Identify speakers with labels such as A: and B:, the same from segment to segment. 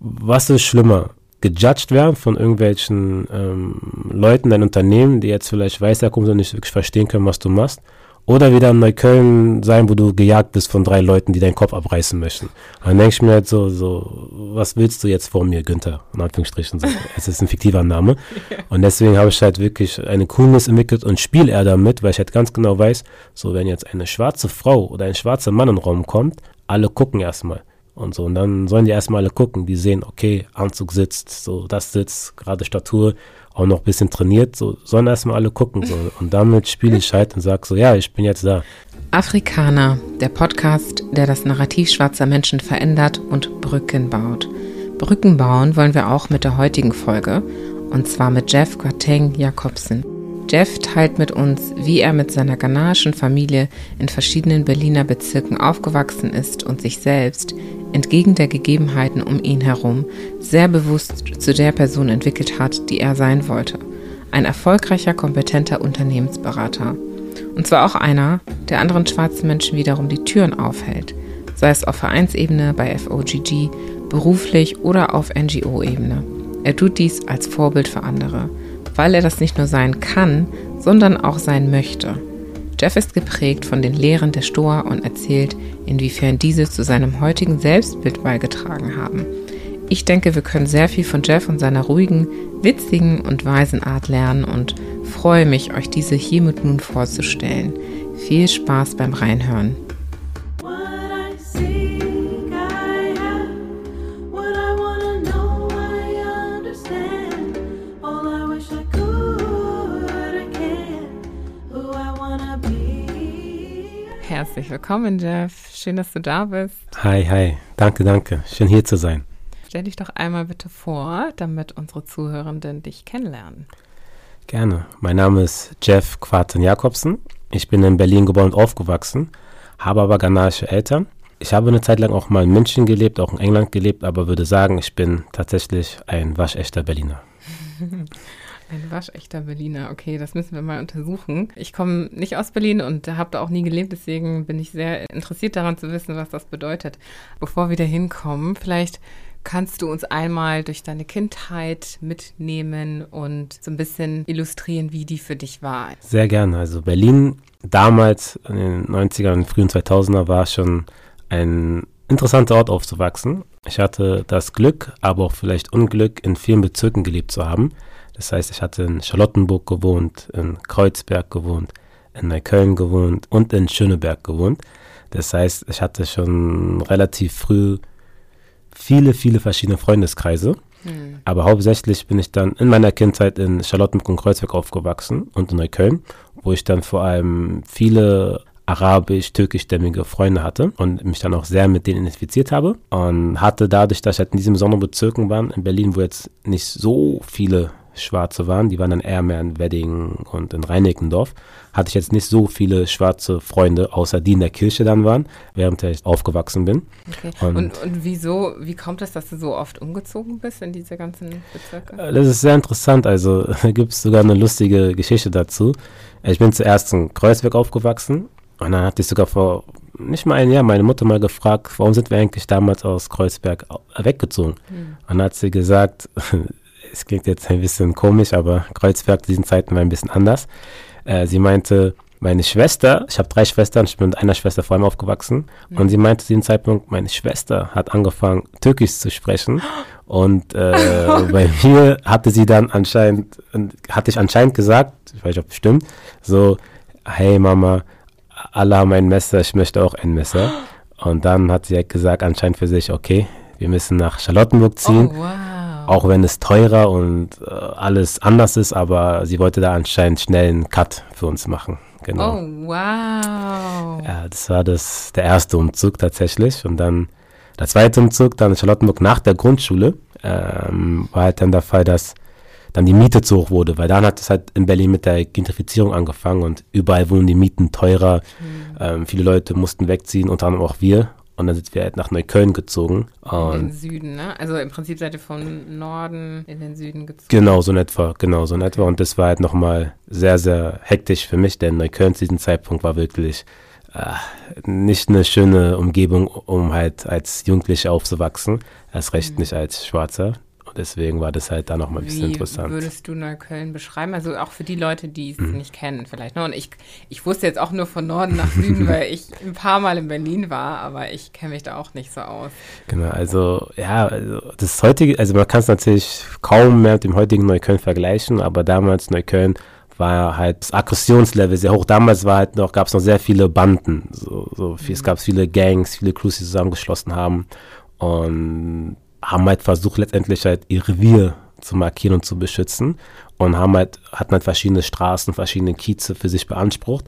A: was ist schlimmer? Gejudged werden von irgendwelchen ähm, Leuten, dein Unternehmen, die jetzt vielleicht weiß herkommen und nicht wirklich verstehen können, was du machst? Oder wieder in Neukölln sein, wo du gejagt bist von drei Leuten, die deinen Kopf abreißen möchten. Dann denke ich mir halt so, so, was willst du jetzt vor mir, Günther? In Anführungsstrichen. So. Es ist ein fiktiver Name. Und deswegen habe ich halt wirklich eine Coolness entwickelt und spiele eher damit, weil ich halt ganz genau weiß, so wenn jetzt eine schwarze Frau oder ein schwarzer Mann in den Raum kommt, alle gucken erstmal und so. Und dann sollen die erstmal alle gucken, die sehen, okay, Anzug sitzt, so das sitzt, gerade Statur, auch noch ein bisschen trainiert, so sollen erstmal alle gucken. So. Und damit spiele ich halt und sage so, ja, ich bin jetzt da.
B: Afrikaner, der Podcast, der das Narrativ schwarzer Menschen verändert und Brücken baut. Brücken bauen wollen wir auch mit der heutigen Folge, und zwar mit Jeff Quateng Jakobsen. Jeff teilt mit uns, wie er mit seiner ghanaischen Familie in verschiedenen Berliner Bezirken aufgewachsen ist und sich selbst, entgegen der Gegebenheiten um ihn herum, sehr bewusst zu der Person entwickelt hat, die er sein wollte. Ein erfolgreicher, kompetenter Unternehmensberater. Und zwar auch einer, der anderen schwarzen Menschen wiederum die Türen aufhält, sei es auf Vereinsebene bei FOGG, beruflich oder auf NGO-Ebene. Er tut dies als Vorbild für andere, weil er das nicht nur sein kann, sondern auch sein möchte. Jeff ist geprägt von den Lehren der Stoa und erzählt, inwiefern diese zu seinem heutigen Selbstbild beigetragen haben. Ich denke, wir können sehr viel von Jeff und seiner ruhigen, witzigen und weisen Art lernen und freue mich, euch diese hiermit nun vorzustellen. Viel Spaß beim Reinhören. Herzlich willkommen, Jeff. Schön, dass du da bist.
A: Hi, hi. Danke, danke. Schön hier zu sein.
B: Stell dich doch einmal bitte vor, damit unsere Zuhörenden dich kennenlernen.
A: Gerne. Mein Name ist Jeff Quarten Jakobsen. Ich bin in Berlin geboren und aufgewachsen, habe aber ghanaische Eltern. Ich habe eine Zeit lang auch mal in München gelebt, auch in England gelebt, aber würde sagen, ich bin tatsächlich ein waschechter Berliner.
B: Ein waschechter Berliner. Okay, das müssen wir mal untersuchen. Ich komme nicht aus Berlin und habe da auch nie gelebt, deswegen bin ich sehr interessiert daran zu wissen, was das bedeutet. Bevor wir da hinkommen, vielleicht kannst du uns einmal durch deine Kindheit mitnehmen und so ein bisschen illustrieren, wie die für dich war.
A: Sehr gerne. Also Berlin damals in den 90er und frühen 2000er war schon ein interessanter Ort aufzuwachsen. Ich hatte das Glück, aber auch vielleicht Unglück, in vielen Bezirken gelebt zu haben. Das heißt, ich hatte in Charlottenburg gewohnt, in Kreuzberg gewohnt, in Neukölln gewohnt und in Schöneberg gewohnt. Das heißt, ich hatte schon relativ früh viele, viele verschiedene Freundeskreise. Mhm. Aber hauptsächlich bin ich dann in meiner Kindheit in Charlottenburg und Kreuzberg aufgewachsen und in Neukölln, wo ich dann vor allem viele arabisch-türkischstämmige Freunde hatte und mich dann auch sehr mit denen identifiziert habe und hatte dadurch, dass ich halt in diesen besonderen Bezirken war, in Berlin, wo jetzt nicht so viele Schwarze waren, die waren dann eher mehr in Wedding und in Reinickendorf, hatte ich jetzt nicht so viele schwarze Freunde, außer die in der Kirche dann waren, während ich aufgewachsen bin.
B: Okay. Und, und, und, wieso, wie kommt es, dass du so oft umgezogen bist in diese ganzen Bezirke?
A: Äh, das ist sehr interessant, also da gibt es sogar eine lustige Geschichte dazu. Ich bin zuerst in Kreuzberg aufgewachsen und dann hatte ich sogar vor nicht mal ein Jahr meine Mutter mal gefragt, warum sind wir eigentlich damals aus Kreuzberg weggezogen? Hm. Und dann hat sie gesagt, es klingt jetzt ein bisschen komisch, aber Kreuzberg zu diesen Zeiten war ein bisschen anders. Äh, sie meinte, meine Schwester, ich habe drei Schwestern, ich bin mit einer Schwester vor allem aufgewachsen, mhm. und sie meinte zu diesem Zeitpunkt, meine Schwester hat angefangen, Türkisch zu sprechen. Und äh, bei mir hatte sie dann anscheinend, hatte ich anscheinend gesagt, ich weiß nicht, ob es stimmt, so, hey Mama, alle haben ein Messer, ich möchte auch ein Messer. Und dann hat sie halt gesagt, anscheinend für sich, okay, wir müssen nach Charlottenburg ziehen. Oh, wow. Auch wenn es teurer und äh, alles anders ist, aber sie wollte da anscheinend schnell einen Cut für uns machen. Genau.
B: Oh, wow.
A: Ja, das war das, der erste Umzug tatsächlich. Und dann der zweite Umzug, dann in Charlottenburg nach der Grundschule, ähm, war halt dann der Fall, dass dann die Miete zu hoch wurde, weil dann hat es halt in Berlin mit der Gentrifizierung angefangen und überall wurden die Mieten teurer. Mhm. Ähm, viele Leute mussten wegziehen, unter anderem auch wir. Und dann sind wir halt nach Neukölln gezogen.
B: in den Süden, ne? Also im Prinzip seid ihr vom Norden in den Süden gezogen.
A: Genau, so in etwa, genau, so in etwa. Und das war halt nochmal sehr, sehr hektisch für mich, denn Neukölln zu diesem Zeitpunkt war wirklich äh, nicht eine schöne Umgebung, um halt als Jugendlicher aufzuwachsen. Erst recht mhm. nicht als Schwarzer. Deswegen war das halt da nochmal ein bisschen
B: Wie
A: interessant.
B: Wie würdest du Neukölln beschreiben? Also auch für die Leute, die es mhm. nicht kennen vielleicht. Ne? Und ich, ich wusste jetzt auch nur von Norden nach Süden, weil ich ein paar Mal in Berlin war, aber ich kenne mich da auch nicht so aus.
A: Genau, also ja, also das heutige, also man kann es natürlich kaum mehr mit dem heutigen Neukölln vergleichen, aber damals Neukölln war halt das Aggressionslevel sehr hoch. Damals war halt noch, gab es noch sehr viele Banden. So, so viel, mhm. Es gab viele Gangs, viele Crews, die zusammengeschlossen haben und haben halt versucht, letztendlich halt ihr Revier zu markieren und zu beschützen und haben halt, hatten halt verschiedene Straßen, verschiedene Kieze für sich beansprucht.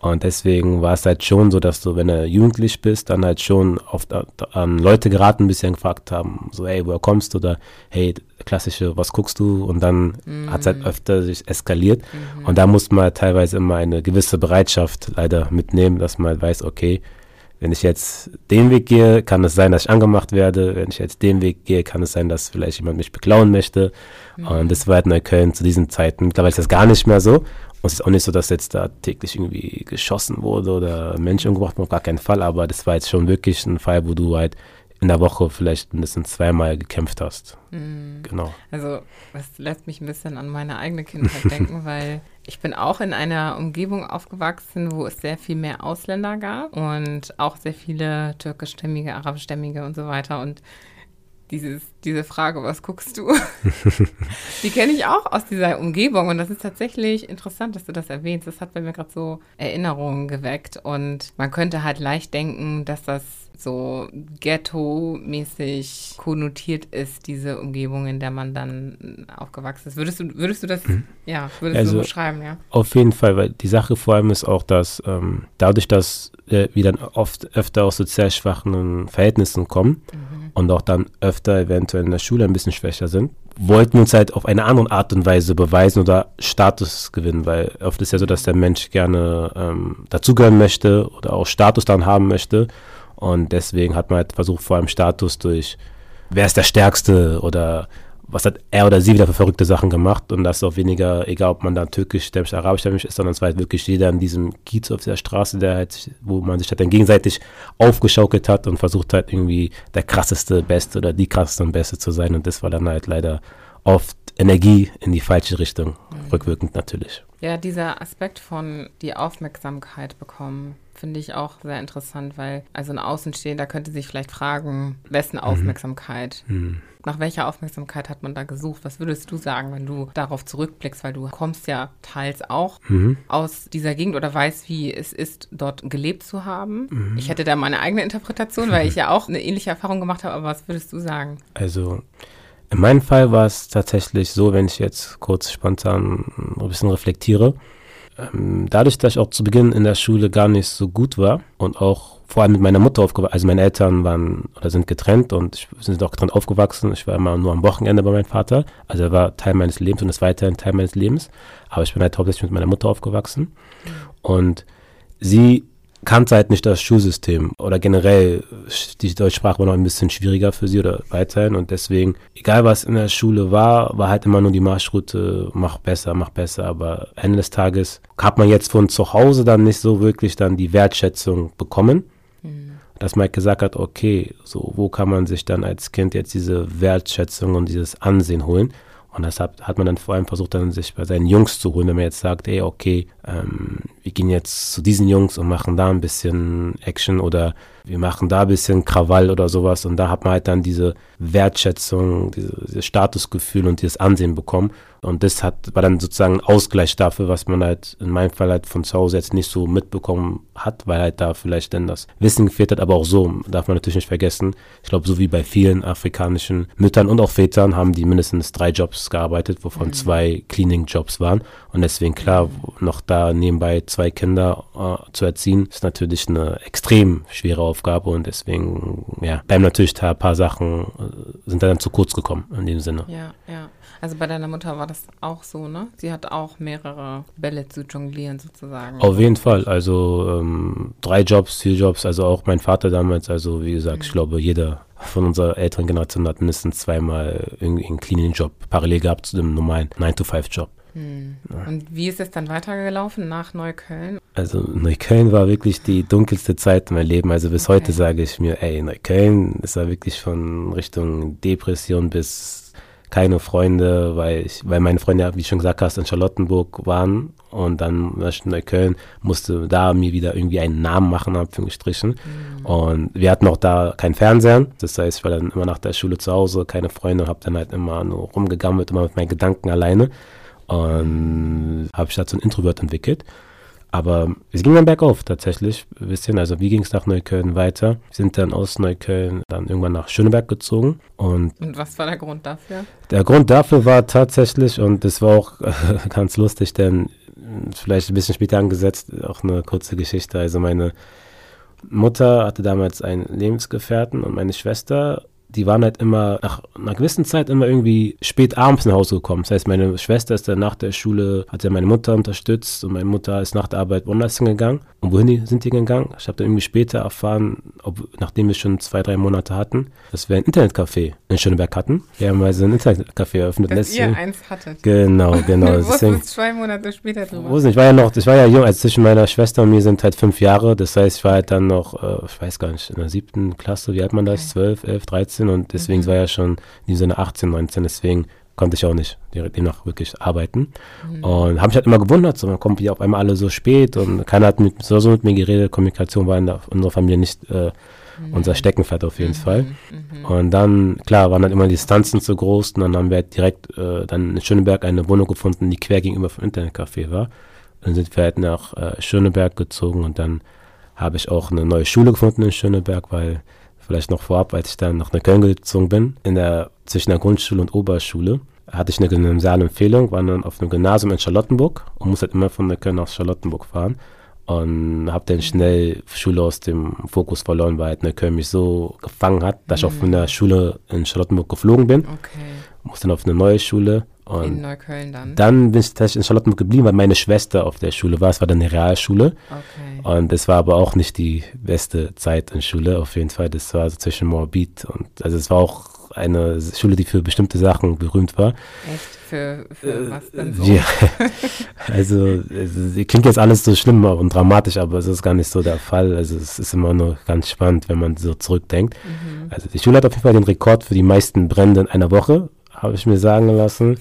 A: Und deswegen war es halt schon so, dass du, wenn du jugendlich bist, dann halt schon oft an Leute geraten, ein bisschen gefragt haben, so, hey, woher kommst du? Oder, hey, klassische, was guckst du? Und dann mhm. hat es halt öfter sich eskaliert. Mhm. Und da muss man halt teilweise immer eine gewisse Bereitschaft leider mitnehmen, dass man halt weiß, okay, wenn ich jetzt den Weg gehe, kann es sein, dass ich angemacht werde. Wenn ich jetzt den Weg gehe, kann es sein, dass vielleicht jemand mich beklauen möchte. Mhm. Und das war halt Neukölln zu diesen Zeiten. Mittlerweile ist das gar nicht mehr so. Und es ist auch nicht so, dass jetzt da täglich irgendwie geschossen wurde oder Menschen umgebracht wurden, auf gar keinen Fall. Aber das war jetzt schon wirklich ein Fall, wo du halt in der Woche vielleicht mindestens zweimal gekämpft hast. Mhm. Genau.
B: Also, das lässt mich ein bisschen an meine eigene Kindheit denken, weil ich bin auch in einer Umgebung aufgewachsen, wo es sehr viel mehr Ausländer gab und auch sehr viele türkischstämmige, arabischstämmige und so weiter. Und dieses, diese Frage, was guckst du? die kenne ich auch aus dieser Umgebung und das ist tatsächlich interessant, dass du das erwähnst. Das hat bei mir gerade so Erinnerungen geweckt und man könnte halt leicht denken, dass das so ghetto-mäßig konnotiert ist, diese Umgebung, in der man dann aufgewachsen ist. Würdest du, würdest du das, hm. ja, würdest also, du beschreiben, ja?
A: Auf jeden Fall, weil die Sache vor allem ist auch, dass ähm, dadurch, dass äh, wir dann oft öfter aus sozial schwachen Verhältnissen kommen mhm. und auch dann öfter eventuell in der Schule ein bisschen schwächer sind, wollten wir uns halt auf eine andere Art und Weise beweisen oder Status gewinnen, weil oft ist ja so, dass der Mensch gerne ähm, dazugehören möchte oder auch Status dann haben möchte und deswegen hat man halt versucht, vor allem Status durch, wer ist der Stärkste oder was hat er oder sie wieder für verrückte Sachen gemacht. Und das ist auch weniger, egal ob man da türkisch, stämmig, arabisch stämmig ist, sondern es war halt wirklich jeder in diesem Kiez auf der Straße, der halt, wo man sich halt dann gegenseitig aufgeschaukelt hat und versucht halt irgendwie der krasseste, beste oder die krasseste und beste zu sein. Und das war dann halt leider oft Energie in die falsche Richtung, mhm. rückwirkend natürlich.
B: Ja, dieser Aspekt von die Aufmerksamkeit bekommen, finde ich auch sehr interessant, weil also ein Außenstehender könnte sich vielleicht fragen, wessen mhm. Aufmerksamkeit? Mhm. Nach welcher Aufmerksamkeit hat man da gesucht? Was würdest du sagen, wenn du darauf zurückblickst, weil du kommst ja teils auch mhm. aus dieser Gegend oder weißt, wie es ist, dort gelebt zu haben? Mhm. Ich hätte da meine eigene Interpretation, weil ich ja auch eine ähnliche Erfahrung gemacht habe, aber was würdest du sagen?
A: Also in meinem Fall war es tatsächlich so, wenn ich jetzt kurz spontan ein bisschen reflektiere, ähm, dadurch, dass ich auch zu Beginn in der Schule gar nicht so gut war und auch vor allem mit meiner Mutter aufgewachsen, also meine Eltern waren oder sind getrennt und ich, sind auch getrennt aufgewachsen. Ich war immer nur am Wochenende bei meinem Vater. Also er war Teil meines Lebens und ist weiterhin Teil meines Lebens. Aber ich bin halt hauptsächlich mit meiner Mutter aufgewachsen. Mhm. Und sie kannte halt nicht das Schulsystem oder generell die Deutschsprache war noch ein bisschen schwieriger für sie oder weiterhin und deswegen, egal was in der Schule war, war halt immer nur die Marschroute, mach besser, mach besser, aber Ende des Tages hat man jetzt von zu Hause dann nicht so wirklich dann die Wertschätzung bekommen. Mhm. Dass man halt gesagt hat, okay, so, wo kann man sich dann als Kind jetzt diese Wertschätzung und dieses Ansehen holen? Und deshalb hat man dann vor allem versucht, dann sich bei seinen Jungs zu holen, wenn man jetzt sagt, ey, okay, ähm, wir gehen jetzt zu diesen Jungs und machen da ein bisschen Action oder wir machen da ein bisschen Krawall oder sowas. Und da hat man halt dann diese Wertschätzung, diese, dieses Statusgefühl und dieses Ansehen bekommen. Und das hat, war dann sozusagen ein Ausgleich dafür, was man halt in meinem Fall halt von zu Hause jetzt nicht so mitbekommen hat, weil halt da vielleicht dann das Wissen gefehlt hat. Aber auch so darf man natürlich nicht vergessen. Ich glaube, so wie bei vielen afrikanischen Müttern und auch Vätern haben die mindestens drei Jobs gearbeitet, wovon mhm. zwei Cleaning-Jobs waren. Und deswegen klar, noch da nebenbei zwei Kinder äh, zu erziehen, ist natürlich eine extrem schwere Aufgabe und deswegen, ja, bleiben natürlich da ein paar Sachen, äh, sind da dann zu kurz gekommen in dem Sinne.
B: Ja, ja. Also bei deiner Mutter war das auch so, ne? Sie hat auch mehrere Bälle zu jonglieren sozusagen.
A: Auf jeden Fall. Also ähm, drei Jobs, vier Jobs. Also auch mein Vater damals. Also wie gesagt, mhm. ich glaube, jeder von unserer älteren Generation hat mindestens zweimal einen Cleaning-Job parallel gehabt zu dem normalen 9-to-5-Job.
B: Hm. Ja. Und wie ist es dann weitergelaufen nach Neukölln?
A: Also Neukölln war wirklich die dunkelste Zeit in meinem Leben. Also bis okay. heute sage ich mir, ey, Neukölln ist da wirklich von Richtung Depression bis keine Freunde, weil ich, weil meine Freunde, wie schon gesagt hast, in Charlottenburg waren und dann in Neukölln, musste da mir wieder irgendwie einen Namen machen, Anführungsstrichen. Mhm. Und wir hatten auch da keinen Fernseher. Das heißt, ich war dann immer nach der Schule zu Hause, keine Freunde, habe dann halt immer nur rumgegammelt, immer mit meinen Gedanken alleine. Und habe ich da so ein Introvert entwickelt. Aber es ging dann bergauf tatsächlich ein bisschen. Also wie ging es nach Neukölln weiter? Wir sind dann aus Neukölln dann irgendwann nach Schöneberg gezogen. Und,
B: und was war der Grund dafür?
A: Der Grund dafür war tatsächlich, und das war auch ganz lustig, denn vielleicht ein bisschen später angesetzt, auch eine kurze Geschichte. Also meine Mutter hatte damals einen Lebensgefährten und meine Schwester die waren halt immer nach einer gewissen Zeit immer irgendwie spät abends nach Hause gekommen. Das heißt, meine Schwester ist dann nach der Schule, hat ja meine Mutter unterstützt und meine Mutter ist nach der Arbeit woanders hingegangen. Und wohin sind die gegangen? Ich habe dann irgendwie später erfahren, ob, nachdem wir schon zwei, drei Monate hatten, dass wir ein Internetcafé in Schöneberg hatten. Wir haben also ein Internetcafé eröffnet.
B: Dass ihr eins hattet.
A: Genau, genau.
B: du wusstest zwei Monate später drüber.
A: Ich war ja noch, ich war ja jung, als zwischen meiner Schwester und mir sind halt fünf Jahre. Das heißt, ich war halt dann noch, äh, ich weiß gar nicht, in der siebten Klasse, wie alt man das? Zwölf, elf, dreizehn und deswegen mhm. war ja schon in diesem Sinne 18, 19, deswegen konnte ich auch nicht demnach wirklich arbeiten. Mhm. Und habe mich halt immer gewundert, so man kommt hier auf einmal alle so spät und keiner hat mit, so, so mit mir geredet. Kommunikation war in der, unserer Familie nicht äh, mhm. unser Steckenpferd auf jeden mhm. Fall. Mhm. Und dann, klar, waren dann immer die Distanzen zu groß und dann haben wir halt direkt äh, dann in Schöneberg eine Wohnung gefunden, die quer gegenüber vom Internetcafé war. Dann sind wir halt nach äh, Schöneberg gezogen und dann habe ich auch eine neue Schule gefunden in Schöneberg, weil vielleicht noch vorab, als ich dann nach Neukölln gezogen bin, in der, zwischen der Grundschule und Oberschule, hatte ich eine gymnasiale Empfehlung, war dann auf einem Gymnasium in Charlottenburg und musste halt immer von Neukölln nach Charlottenburg fahren und habe dann schnell Schule aus dem Fokus verloren, weil halt Neukölln mich so gefangen hat, dass mhm. ich auch von der Schule in Charlottenburg geflogen bin. Okay. Musste dann auf eine neue Schule. Und
B: in Neukölln dann?
A: Dann bin ich tatsächlich in Charlottenburg geblieben, weil meine Schwester auf der Schule war. Es war dann eine Realschule. Okay. Und es war aber auch nicht die beste Zeit in Schule, auf jeden Fall. Das war so zwischen Morbid und, also es war auch eine Schule, die für bestimmte Sachen berühmt war.
B: Echt? Für, für äh, was denn so?
A: Ja, also es klingt jetzt alles so schlimm und dramatisch, aber es ist gar nicht so der Fall. Also es ist immer nur ganz spannend, wenn man so zurückdenkt. Mhm. Also die Schule hat auf jeden Fall den Rekord für die meisten Brände in einer Woche, habe ich mir sagen lassen.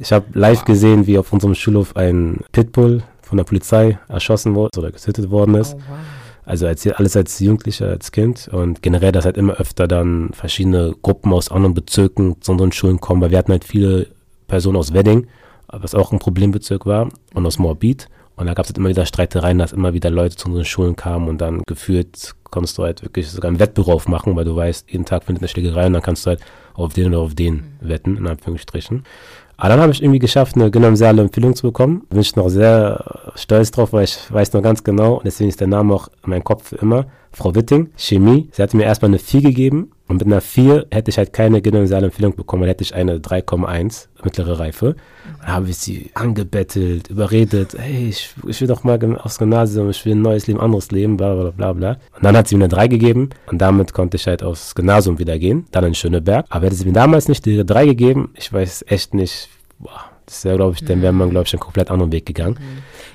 A: Ich habe live wow. gesehen, wie auf unserem Schulhof ein Pitbull von der Polizei erschossen wurde oder getötet worden ist. Oh, wow. Also als, alles als Jugendlicher, als Kind und generell, dass halt immer öfter dann verschiedene Gruppen aus anderen Bezirken zu unseren Schulen kommen, weil wir hatten halt viele Personen aus Wedding, was auch ein Problembezirk war, und aus Morbid. Und da gab es halt immer wieder Streitereien, dass immer wieder Leute zu unseren Schulen kamen und dann gefühlt konntest du halt wirklich sogar ein Wettbewerb aufmachen, weil du weißt, jeden Tag findet eine Schlägerei und dann kannst du halt auf den oder auf den mhm. wetten, in Anführungsstrichen. Aber dann habe ich irgendwie geschafft, eine gymnasiale Empfehlung zu bekommen. Bin ich noch sehr stolz drauf, weil ich weiß noch ganz genau, und deswegen ist der Name auch in meinem Kopf für immer, Frau Witting, Chemie. Sie hatte mir erstmal eine 4 gegeben und mit einer 4 hätte ich halt keine gymnasiale Empfehlung bekommen, dann hätte ich eine 3,1 mittlere Reife. Dann habe ich sie angebettelt, überredet, hey, ich, ich will doch mal aufs Gymnasium, ich will ein neues Leben, anderes Leben, bla bla bla bla. Und dann hat sie mir eine 3 gegeben und damit konnte ich halt aufs Gymnasium wieder gehen, dann in Schöneberg. Aber hätte sie mir damals nicht die 3 gegeben, ich weiß echt nicht, boah, das wäre, glaube ich, dann wäre man, glaube ich, einen komplett anderen Weg gegangen.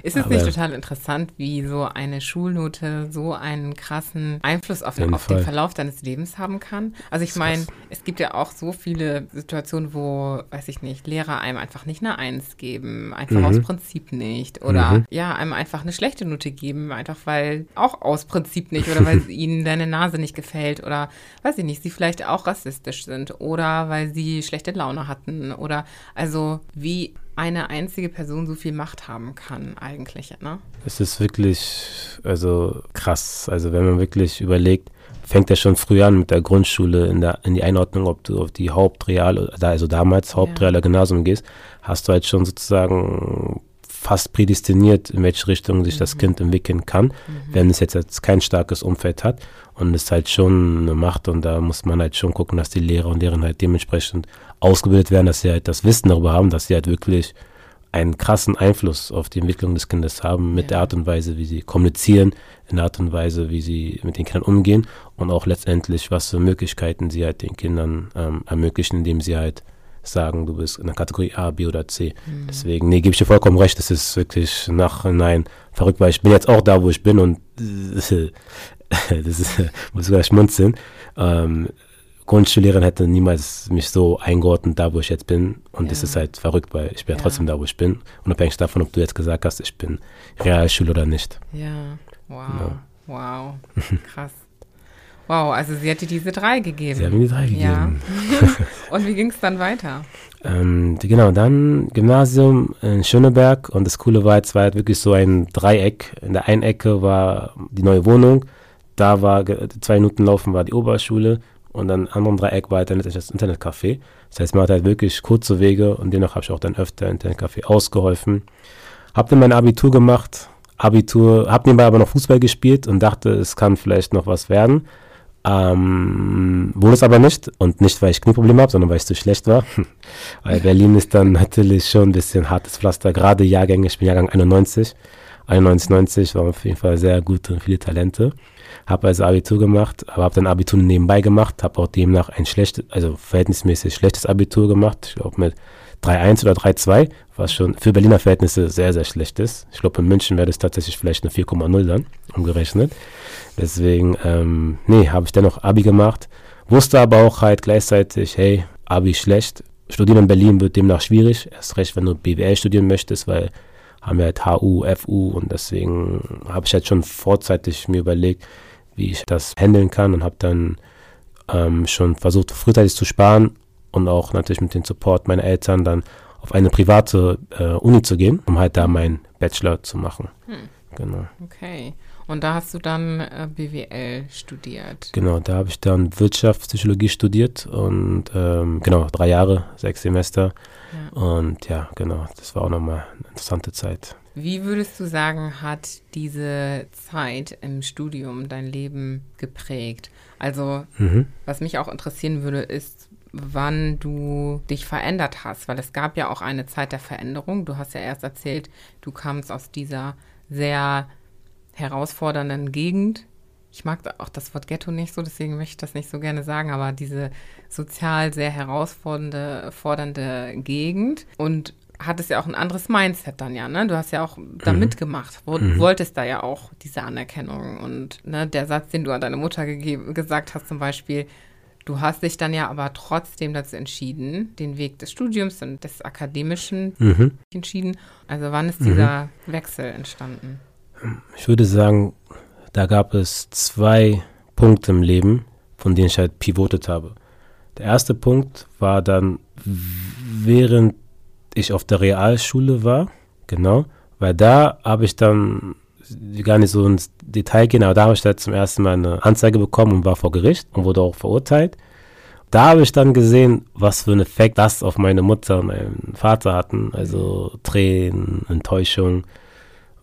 B: Ist es Aber nicht total interessant, wie so eine Schulnote so einen krassen Einfluss auf, den, auf den Verlauf deines Lebens haben kann? Also ich meine, es gibt ja auch so viele Situationen, wo, weiß ich nicht, Lehrer einem einfach nicht eine Eins geben, einfach mhm. aus Prinzip nicht. Oder mhm. ja, einem einfach eine schlechte Note geben, einfach weil auch aus Prinzip nicht oder weil ihnen deine Nase nicht gefällt oder weiß ich nicht, sie vielleicht auch rassistisch sind oder weil sie schlechte Laune hatten oder also wie eine einzige Person so viel Macht haben kann eigentlich. Ne?
A: Es ist wirklich also krass. Also wenn man wirklich überlegt, fängt er schon früh an mit der Grundschule in, der, in die Einordnung, ob du auf die Hauptreal, also damals Hauptreale ja. Gymnasium gehst, hast du halt schon sozusagen fast prädestiniert, in welche Richtung sich mhm. das Kind entwickeln kann, mhm. wenn es jetzt, jetzt kein starkes Umfeld hat. Und es halt schon eine Macht und da muss man halt schon gucken, dass die Lehrer und Lehrerinnen halt dementsprechend ausgebildet werden, dass sie halt das Wissen darüber haben, dass sie halt wirklich einen krassen Einfluss auf die Entwicklung des Kindes haben, mit ja. der Art und Weise, wie sie kommunizieren, in der Art und Weise, wie sie mit den Kindern umgehen und auch letztendlich, was für Möglichkeiten sie halt den Kindern ähm, ermöglichen, indem sie halt sagen, du bist in der Kategorie A, B oder C. Mhm. Deswegen, nee, gebe ich dir vollkommen recht, das ist wirklich nachhinein verrückt, weil ich bin jetzt auch da, wo ich bin und das ist, muss sogar schmunzeln. Ähm, Grundschullehrerin hätte niemals mich so eingeordnet, da wo ich jetzt bin. Und ja. das ist halt verrückt, weil ich bin ja. trotzdem da, wo ich bin. Unabhängig davon, ob du jetzt gesagt hast, ich bin Realschule oder nicht.
B: Ja, wow. Ja. Wow, krass. Wow, also sie hat dir diese drei gegeben.
A: Sie hat mir die drei gegeben. Ja.
B: und wie ging es dann weiter?
A: Ähm, genau, dann Gymnasium in Schöneberg und das Coole war, es war halt wirklich so ein Dreieck. In der einen Ecke war die neue Wohnung, da war zwei Minuten laufen war die Oberschule und dann anderen Dreieck halt dann das Internetcafé. Das heißt, man hat halt wirklich kurze Wege und dennoch habe ich auch dann öfter Internetcafé ausgeholfen. Hab dann mein Abitur gemacht, Abitur, hab nebenbei aber noch Fußball gespielt und dachte, es kann vielleicht noch was werden. Ähm, wurde es aber nicht und nicht, weil ich Knieprobleme habe, sondern weil ich zu schlecht war. weil Berlin ist dann natürlich schon ein bisschen hartes Pflaster, gerade Jahrgänge, ich bin Jahrgang 91, 91, 90 waren auf jeden Fall sehr gute und viele Talente. Habe also Abitur gemacht, aber habe dann Abitur nebenbei gemacht, habe auch demnach ein schlechtes, also verhältnismäßig schlechtes Abitur gemacht. Ich glaube mit 3-1 oder 3-2, was schon für Berliner Verhältnisse sehr, sehr schlecht ist. Ich glaube, in München wäre das tatsächlich vielleicht eine 4,0 dann, umgerechnet. Deswegen, ähm, nee, habe ich dennoch Abi gemacht. Wusste aber auch halt gleichzeitig, hey, Abi schlecht. Studieren in Berlin wird demnach schwierig. Erst recht, wenn du BWL studieren möchtest, weil haben wir halt HU, FU und deswegen habe ich halt schon vorzeitig mir überlegt, wie ich das handeln kann und habe dann ähm, schon versucht, frühzeitig zu sparen und auch natürlich mit dem Support meiner Eltern dann auf eine private äh, Uni zu gehen, um halt da meinen Bachelor zu machen. Hm.
B: Genau. Okay. Und da hast du dann äh, BWL studiert.
A: Genau, da habe ich dann Wirtschaftspsychologie studiert und ähm, genau, drei Jahre, sechs Semester. Ja. Und ja, genau, das war auch nochmal eine interessante Zeit.
B: Wie würdest du sagen, hat diese Zeit im Studium dein Leben geprägt? Also, mhm. was mich auch interessieren würde, ist, wann du dich verändert hast, weil es gab ja auch eine Zeit der Veränderung. Du hast ja erst erzählt, du kamst aus dieser sehr herausfordernden Gegend. Ich mag auch das Wort Ghetto nicht so, deswegen möchte ich das nicht so gerne sagen, aber diese sozial sehr herausfordernde fordernde Gegend und hattest ja auch ein anderes Mindset dann ja, ne? Du hast ja auch da mhm. mitgemacht, wo, mhm. wolltest da ja auch diese Anerkennung. Und ne, der Satz, den du an deine Mutter gesagt hast, zum Beispiel, du hast dich dann ja aber trotzdem dazu entschieden, den Weg des Studiums und des Akademischen mhm. entschieden. Also wann ist dieser mhm. Wechsel entstanden?
A: Ich würde sagen, da gab es zwei Punkte im Leben, von denen ich halt pivotet habe. Der erste Punkt war dann, während ich auf der Realschule war, genau, weil da habe ich dann gar nicht so ins Detail gehen, aber da habe ich dann zum ersten Mal eine Anzeige bekommen und war vor Gericht und wurde auch verurteilt. Da habe ich dann gesehen, was für einen Effekt das auf meine Mutter und meinen Vater hatten. Also Tränen, Enttäuschung.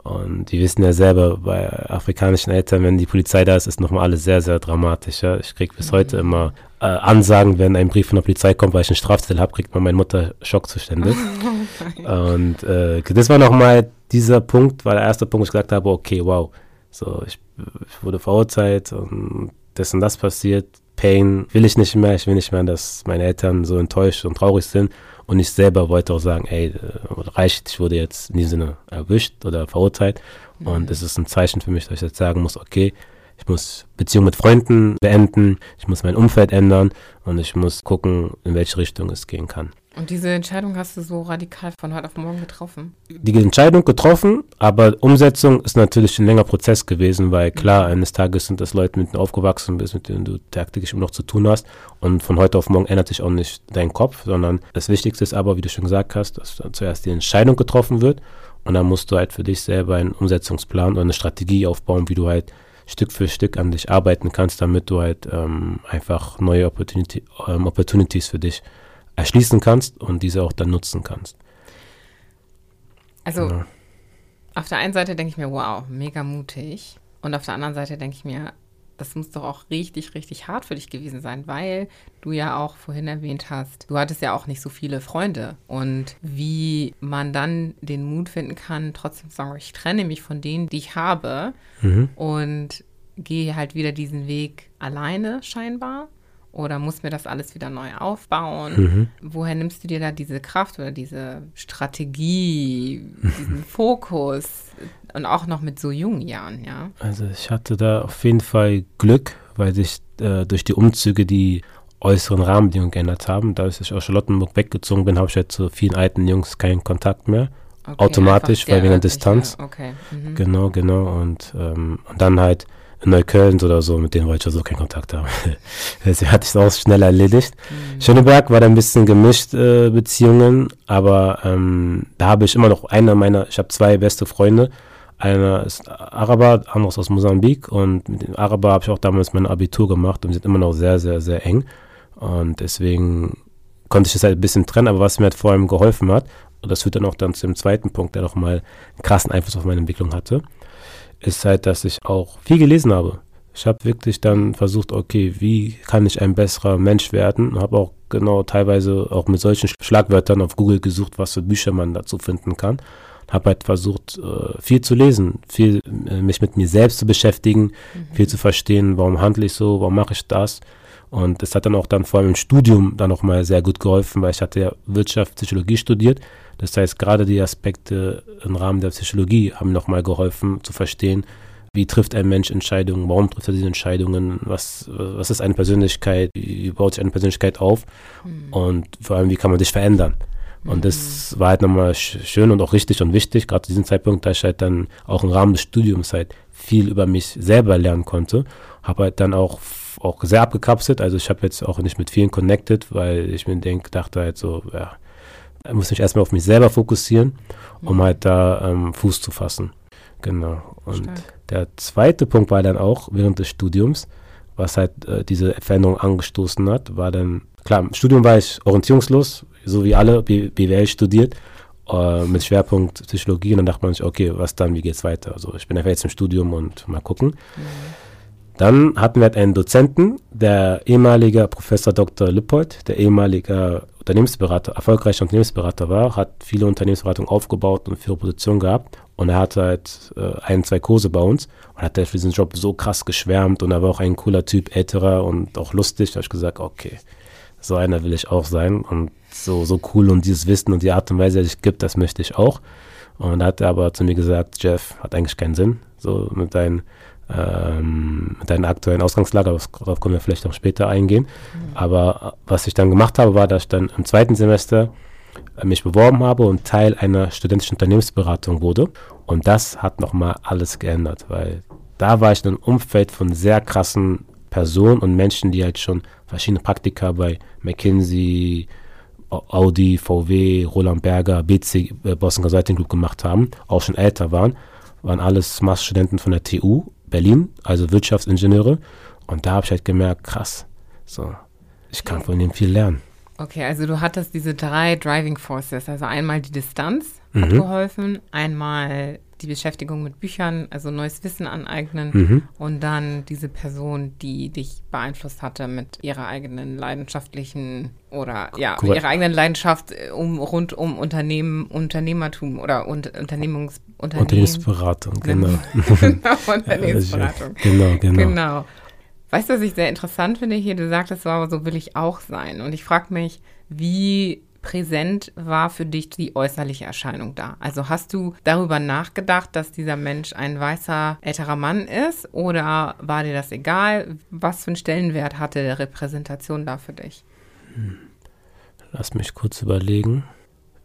A: Und die wissen ja selber, bei afrikanischen Eltern, wenn die Polizei da ist, ist nochmal alles sehr, sehr dramatisch. Ja? Ich kriege bis mhm. heute immer äh, Ansagen, wenn ein Brief von der Polizei kommt, weil ich einen Strafzettel habe, kriegt man meine Mutter Schockzustände. und äh, das war nochmal dieser Punkt, war der erste Punkt, wo ich gesagt habe, okay, wow, so ich, ich wurde verurteilt und das und das passiert. Pain will ich nicht mehr. Ich will nicht mehr, dass meine Eltern so enttäuscht und traurig sind. Und ich selber wollte auch sagen, ey, äh, reicht, ich wurde jetzt in diesem Sinne erwischt oder verurteilt. Mhm. Und es ist ein Zeichen für mich, dass ich jetzt sagen muss, okay, ich muss Beziehungen mit Freunden beenden, ich muss mein Umfeld ändern und ich muss gucken, in welche Richtung es gehen kann.
B: Und diese Entscheidung hast du so radikal von heute auf morgen getroffen?
A: Die Entscheidung getroffen, aber Umsetzung ist natürlich ein länger Prozess gewesen, weil klar, mhm. eines Tages sind das Leute, mit denen du aufgewachsen bist, mit denen du tagtäglich immer noch zu tun hast. Und von heute auf morgen ändert sich auch nicht dein Kopf, sondern das Wichtigste ist aber, wie du schon gesagt hast, dass zuerst die Entscheidung getroffen wird und dann musst du halt für dich selber einen Umsetzungsplan oder eine Strategie aufbauen, wie du halt Stück für Stück an dich arbeiten kannst, damit du halt ähm, einfach neue Opportunity, ähm, Opportunities für dich erschließen kannst und diese auch dann nutzen kannst.
B: Also ja. auf der einen Seite denke ich mir, wow, mega mutig. Und auf der anderen Seite denke ich mir, das muss doch auch richtig, richtig hart für dich gewesen sein, weil du ja auch vorhin erwähnt hast, du hattest ja auch nicht so viele Freunde. Und wie man dann den Mut finden kann, trotzdem zu sagen, ich trenne mich von denen, die ich habe mhm. und gehe halt wieder diesen Weg alleine scheinbar oder muss mir das alles wieder neu aufbauen? Mhm. Woher nimmst du dir da diese Kraft oder diese Strategie, diesen Fokus und auch noch mit so jungen Jahren, ja?
A: Also ich hatte da auf jeden Fall Glück, weil sich äh, durch die Umzüge die äußeren Rahmenbedingungen geändert haben. Da ich aus Charlottenburg weggezogen bin, habe ich jetzt zu vielen alten Jungs keinen Kontakt mehr. Okay, automatisch, weil wegen der Distanz.
B: Okay. Mhm.
A: Genau, genau. Und, ähm, und dann halt in Neukölln oder so, mit denen wollte ich so keinen Kontakt haben. Deswegen hatte ich es auch schnell erledigt. Mhm. Schöneberg war da ein bisschen gemischt äh, Beziehungen, aber ähm, da habe ich immer noch eine meiner, ich habe zwei beste Freunde. Einer ist Araber, anderes aus Mosambik und mit dem Araber habe ich auch damals mein Abitur gemacht und wir sind immer noch sehr, sehr, sehr eng. Und deswegen konnte ich das halt ein bisschen trennen, aber was mir halt vor allem geholfen hat, und das führt dann auch dann zu dem zweiten Punkt, der nochmal einen krassen Einfluss auf meine Entwicklung hatte, ist halt, dass ich auch viel gelesen habe. Ich habe wirklich dann versucht, okay, wie kann ich ein besserer Mensch werden? Habe auch genau teilweise auch mit solchen Schlagwörtern auf Google gesucht, was für Bücher man dazu finden kann. Habe halt versucht, äh, viel zu lesen, viel äh, mich mit mir selbst zu beschäftigen, mhm. viel zu verstehen, warum handle ich so, warum mache ich das. Und es hat dann auch dann vor allem im Studium dann auch mal sehr gut geholfen, weil ich hatte ja Wirtschaft, Psychologie studiert das heißt, gerade die Aspekte im Rahmen der Psychologie haben nochmal geholfen zu verstehen, wie trifft ein Mensch Entscheidungen, warum trifft er diese Entscheidungen, was, was ist eine Persönlichkeit, wie baut sich eine Persönlichkeit auf mhm. und vor allem, wie kann man sich verändern. Und mhm. das war halt nochmal schön und auch richtig und wichtig, gerade zu diesem Zeitpunkt, da ich halt dann auch im Rahmen des Studiums halt viel über mich selber lernen konnte. Habe halt dann auch, auch sehr abgekapselt, also ich habe jetzt auch nicht mit vielen connected, weil ich mir denk, dachte halt so, ja, ich muss mich erstmal auf mich selber fokussieren, um mhm. halt da ähm, Fuß zu fassen. Genau. Und Stark. der zweite Punkt war dann auch während des Studiums, was halt äh, diese Veränderung angestoßen hat, war dann, klar, im Studium war ich orientierungslos, so wie alle B BWL studiert, äh, mit Schwerpunkt Psychologie. Und dann dachte man sich, okay, was dann, wie geht's weiter? Also ich bin einfach jetzt im Studium und mal gucken. Mhm. Dann hatten wir halt einen Dozenten, der ehemalige Professor Dr. Lippold, der ehemalige Unternehmensberater, erfolgreicher Unternehmensberater war, hat viele Unternehmensberatungen aufgebaut und viele Positionen gehabt. Und er hatte halt äh, ein, zwei Kurse bei uns und hat für diesen Job so krass geschwärmt und er war auch ein cooler Typ, älterer und auch lustig. Da habe ich gesagt, okay, so einer will ich auch sein und so, so cool und dieses Wissen und die Art und Weise, die es gibt, das möchte ich auch. Und da hat er aber zu mir gesagt, Jeff, hat eigentlich keinen Sinn, so mit deinen ähm, mit deiner aktuellen Ausgangslage, darauf können wir vielleicht auch später eingehen. Mhm. Aber was ich dann gemacht habe, war, dass ich dann im zweiten Semester äh, mich beworben habe und Teil einer studentischen Unternehmensberatung wurde. Und das hat nochmal alles geändert, weil da war ich in einem Umfeld von sehr krassen Personen und Menschen, die halt schon verschiedene Praktika bei McKinsey, Audi, VW, Roland Berger, BC, äh, Boston Consulting Group gemacht haben, auch schon älter waren, waren alles Masterstudenten von der TU Berlin, also Wirtschaftsingenieure. Und da habe ich halt gemerkt, krass, so, ich kann von denen viel lernen.
B: Okay, also du hattest diese drei Driving Forces, also einmal die Distanz hat mhm. geholfen, einmal die Beschäftigung mit Büchern, also neues Wissen aneignen mhm. und dann diese Person, die dich beeinflusst hatte mit ihrer eigenen leidenschaftlichen oder ja, cool. ihrer eigenen Leidenschaft äh, um rund um Unternehmen, Unternehmertum oder und Unternehmungs
A: Unternehmen. Unternehmensberatung, genau.
B: genau, Unternehmensberatung.
A: genau, genau.
B: Genau. Weißt du, was ich sehr interessant finde hier? Du sagtest, so will ich auch sein. Und ich frage mich, wie präsent war für dich die äußerliche Erscheinung da? Also hast du darüber nachgedacht, dass dieser Mensch ein weißer älterer Mann ist oder war dir das egal? Was für einen Stellenwert hatte der Repräsentation da für dich?
A: Lass mich kurz überlegen.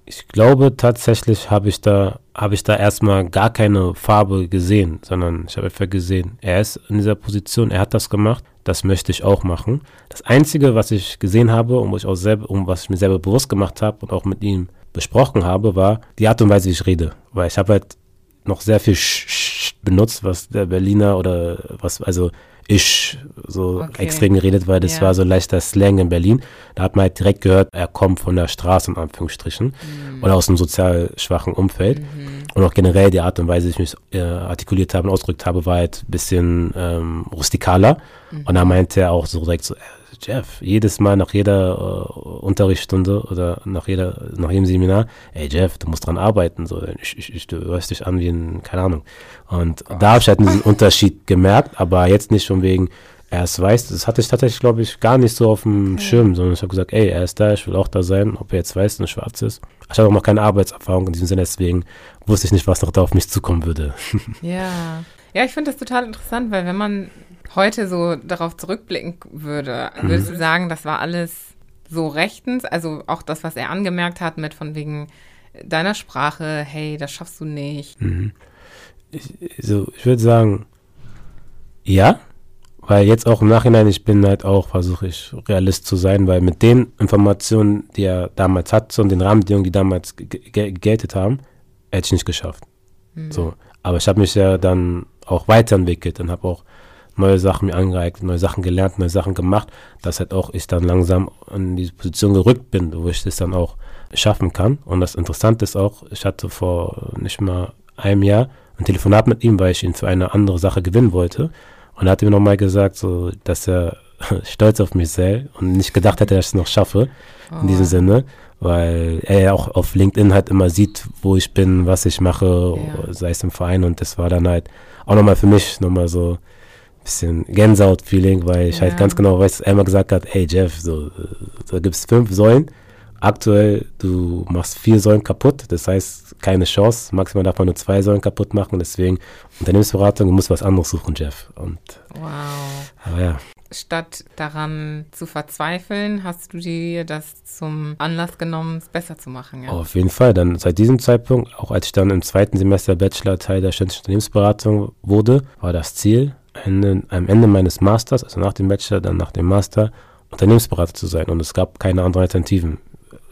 A: Ich glaube tatsächlich habe ich da habe ich da erstmal gar keine Farbe gesehen, sondern ich habe einfach gesehen, er ist in dieser Position, er hat das gemacht, das möchte ich auch machen. Das Einzige, was ich gesehen habe und was ich, auch selber, um was ich mir selber bewusst gemacht habe und auch mit ihm besprochen habe, war die Art und Weise, wie ich rede. Weil ich habe halt noch sehr viel Sch -Sch benutzt, was der Berliner oder was, also ich so okay. extrem geredet, weil das ja. war so leichter Slang in Berlin. Da hat man halt direkt gehört, er kommt von der Straße, in Anführungsstrichen, mhm. oder aus einem sozial schwachen Umfeld. Mhm. Und auch generell die Art und Weise, wie ich mich äh, artikuliert habe und ausgedrückt habe, war halt ein bisschen ähm, rustikaler. Mhm. Und da meinte er auch so direkt so, Jeff, jedes Mal nach jeder äh, Unterrichtsstunde oder nach jeder, nach jedem Seminar, ey Jeff, du musst dran arbeiten, so, ich, ich, ich du hörst dich an wie ein, keine Ahnung. Und oh. da habe ich halt diesen Unterschied gemerkt, aber jetzt nicht schon wegen, er es weiß. Das hatte ich tatsächlich, glaube ich, gar nicht so auf dem okay. Schirm, sondern ich habe gesagt, ey, er ist da, ich will auch da sein, ob er jetzt weiß oder schwarz ist. Ich habe auch noch keine Arbeitserfahrung in diesem Sinne, deswegen wusste ich nicht, was noch da auf mich zukommen würde.
B: Ja, ja, ich finde das total interessant, weil wenn man heute so darauf zurückblicken würde, würdest mhm. du sagen, das war alles so rechtens, also auch das, was er angemerkt hat mit von wegen deiner Sprache, hey, das schaffst du nicht.
A: Mhm. Ich, also ich würde sagen, ja, weil jetzt auch im Nachhinein, ich bin halt auch, versuche ich realist zu sein, weil mit den Informationen, die er damals hatte und den Rahmenbedingungen, die damals geltet haben, hätte ich nicht geschafft. Mhm. So, aber ich habe mich ja dann auch weiterentwickelt und habe auch neue Sachen mir angeeignet, neue Sachen gelernt, neue Sachen gemacht, dass halt auch ich dann langsam in diese Position gerückt bin, wo ich das dann auch schaffen kann. Und das Interessante ist auch, ich hatte vor nicht mal einem Jahr ein Telefonat mit ihm, weil ich ihn für eine andere Sache gewinnen wollte. Und er hat mir nochmal gesagt, so, dass er stolz auf mich sei und nicht gedacht hätte, dass ich es noch schaffe, oh. in diesem Sinne, weil er ja auch auf LinkedIn halt immer sieht, wo ich bin, was ich mache, ja. sei es im Verein und das war dann halt auch nochmal für mich nochmal so bisschen Gänsehaut-Feeling, weil ich halt ja. halt ganz genau weiß, dass er immer gesagt hat, hey Jeff, so, da gibt es fünf Säulen. Aktuell, du machst vier Säulen kaputt, das heißt keine Chance. Maximal darf man nur zwei Säulen kaputt machen. Deswegen Unternehmensberatung, du musst was anderes suchen, Jeff. Und,
B: wow. Aber ja. Statt daran zu verzweifeln, hast du dir das zum Anlass genommen, es besser zu machen.
A: Ja? Auf jeden Fall. Dann seit diesem Zeitpunkt, auch als ich dann im zweiten Semester Bachelor Teil der ständischen Unternehmensberatung wurde, war das Ziel, Ende, am Ende meines Masters, also nach dem Bachelor, dann nach dem Master, Unternehmensberater zu sein. Und es gab keine anderen Alternativen.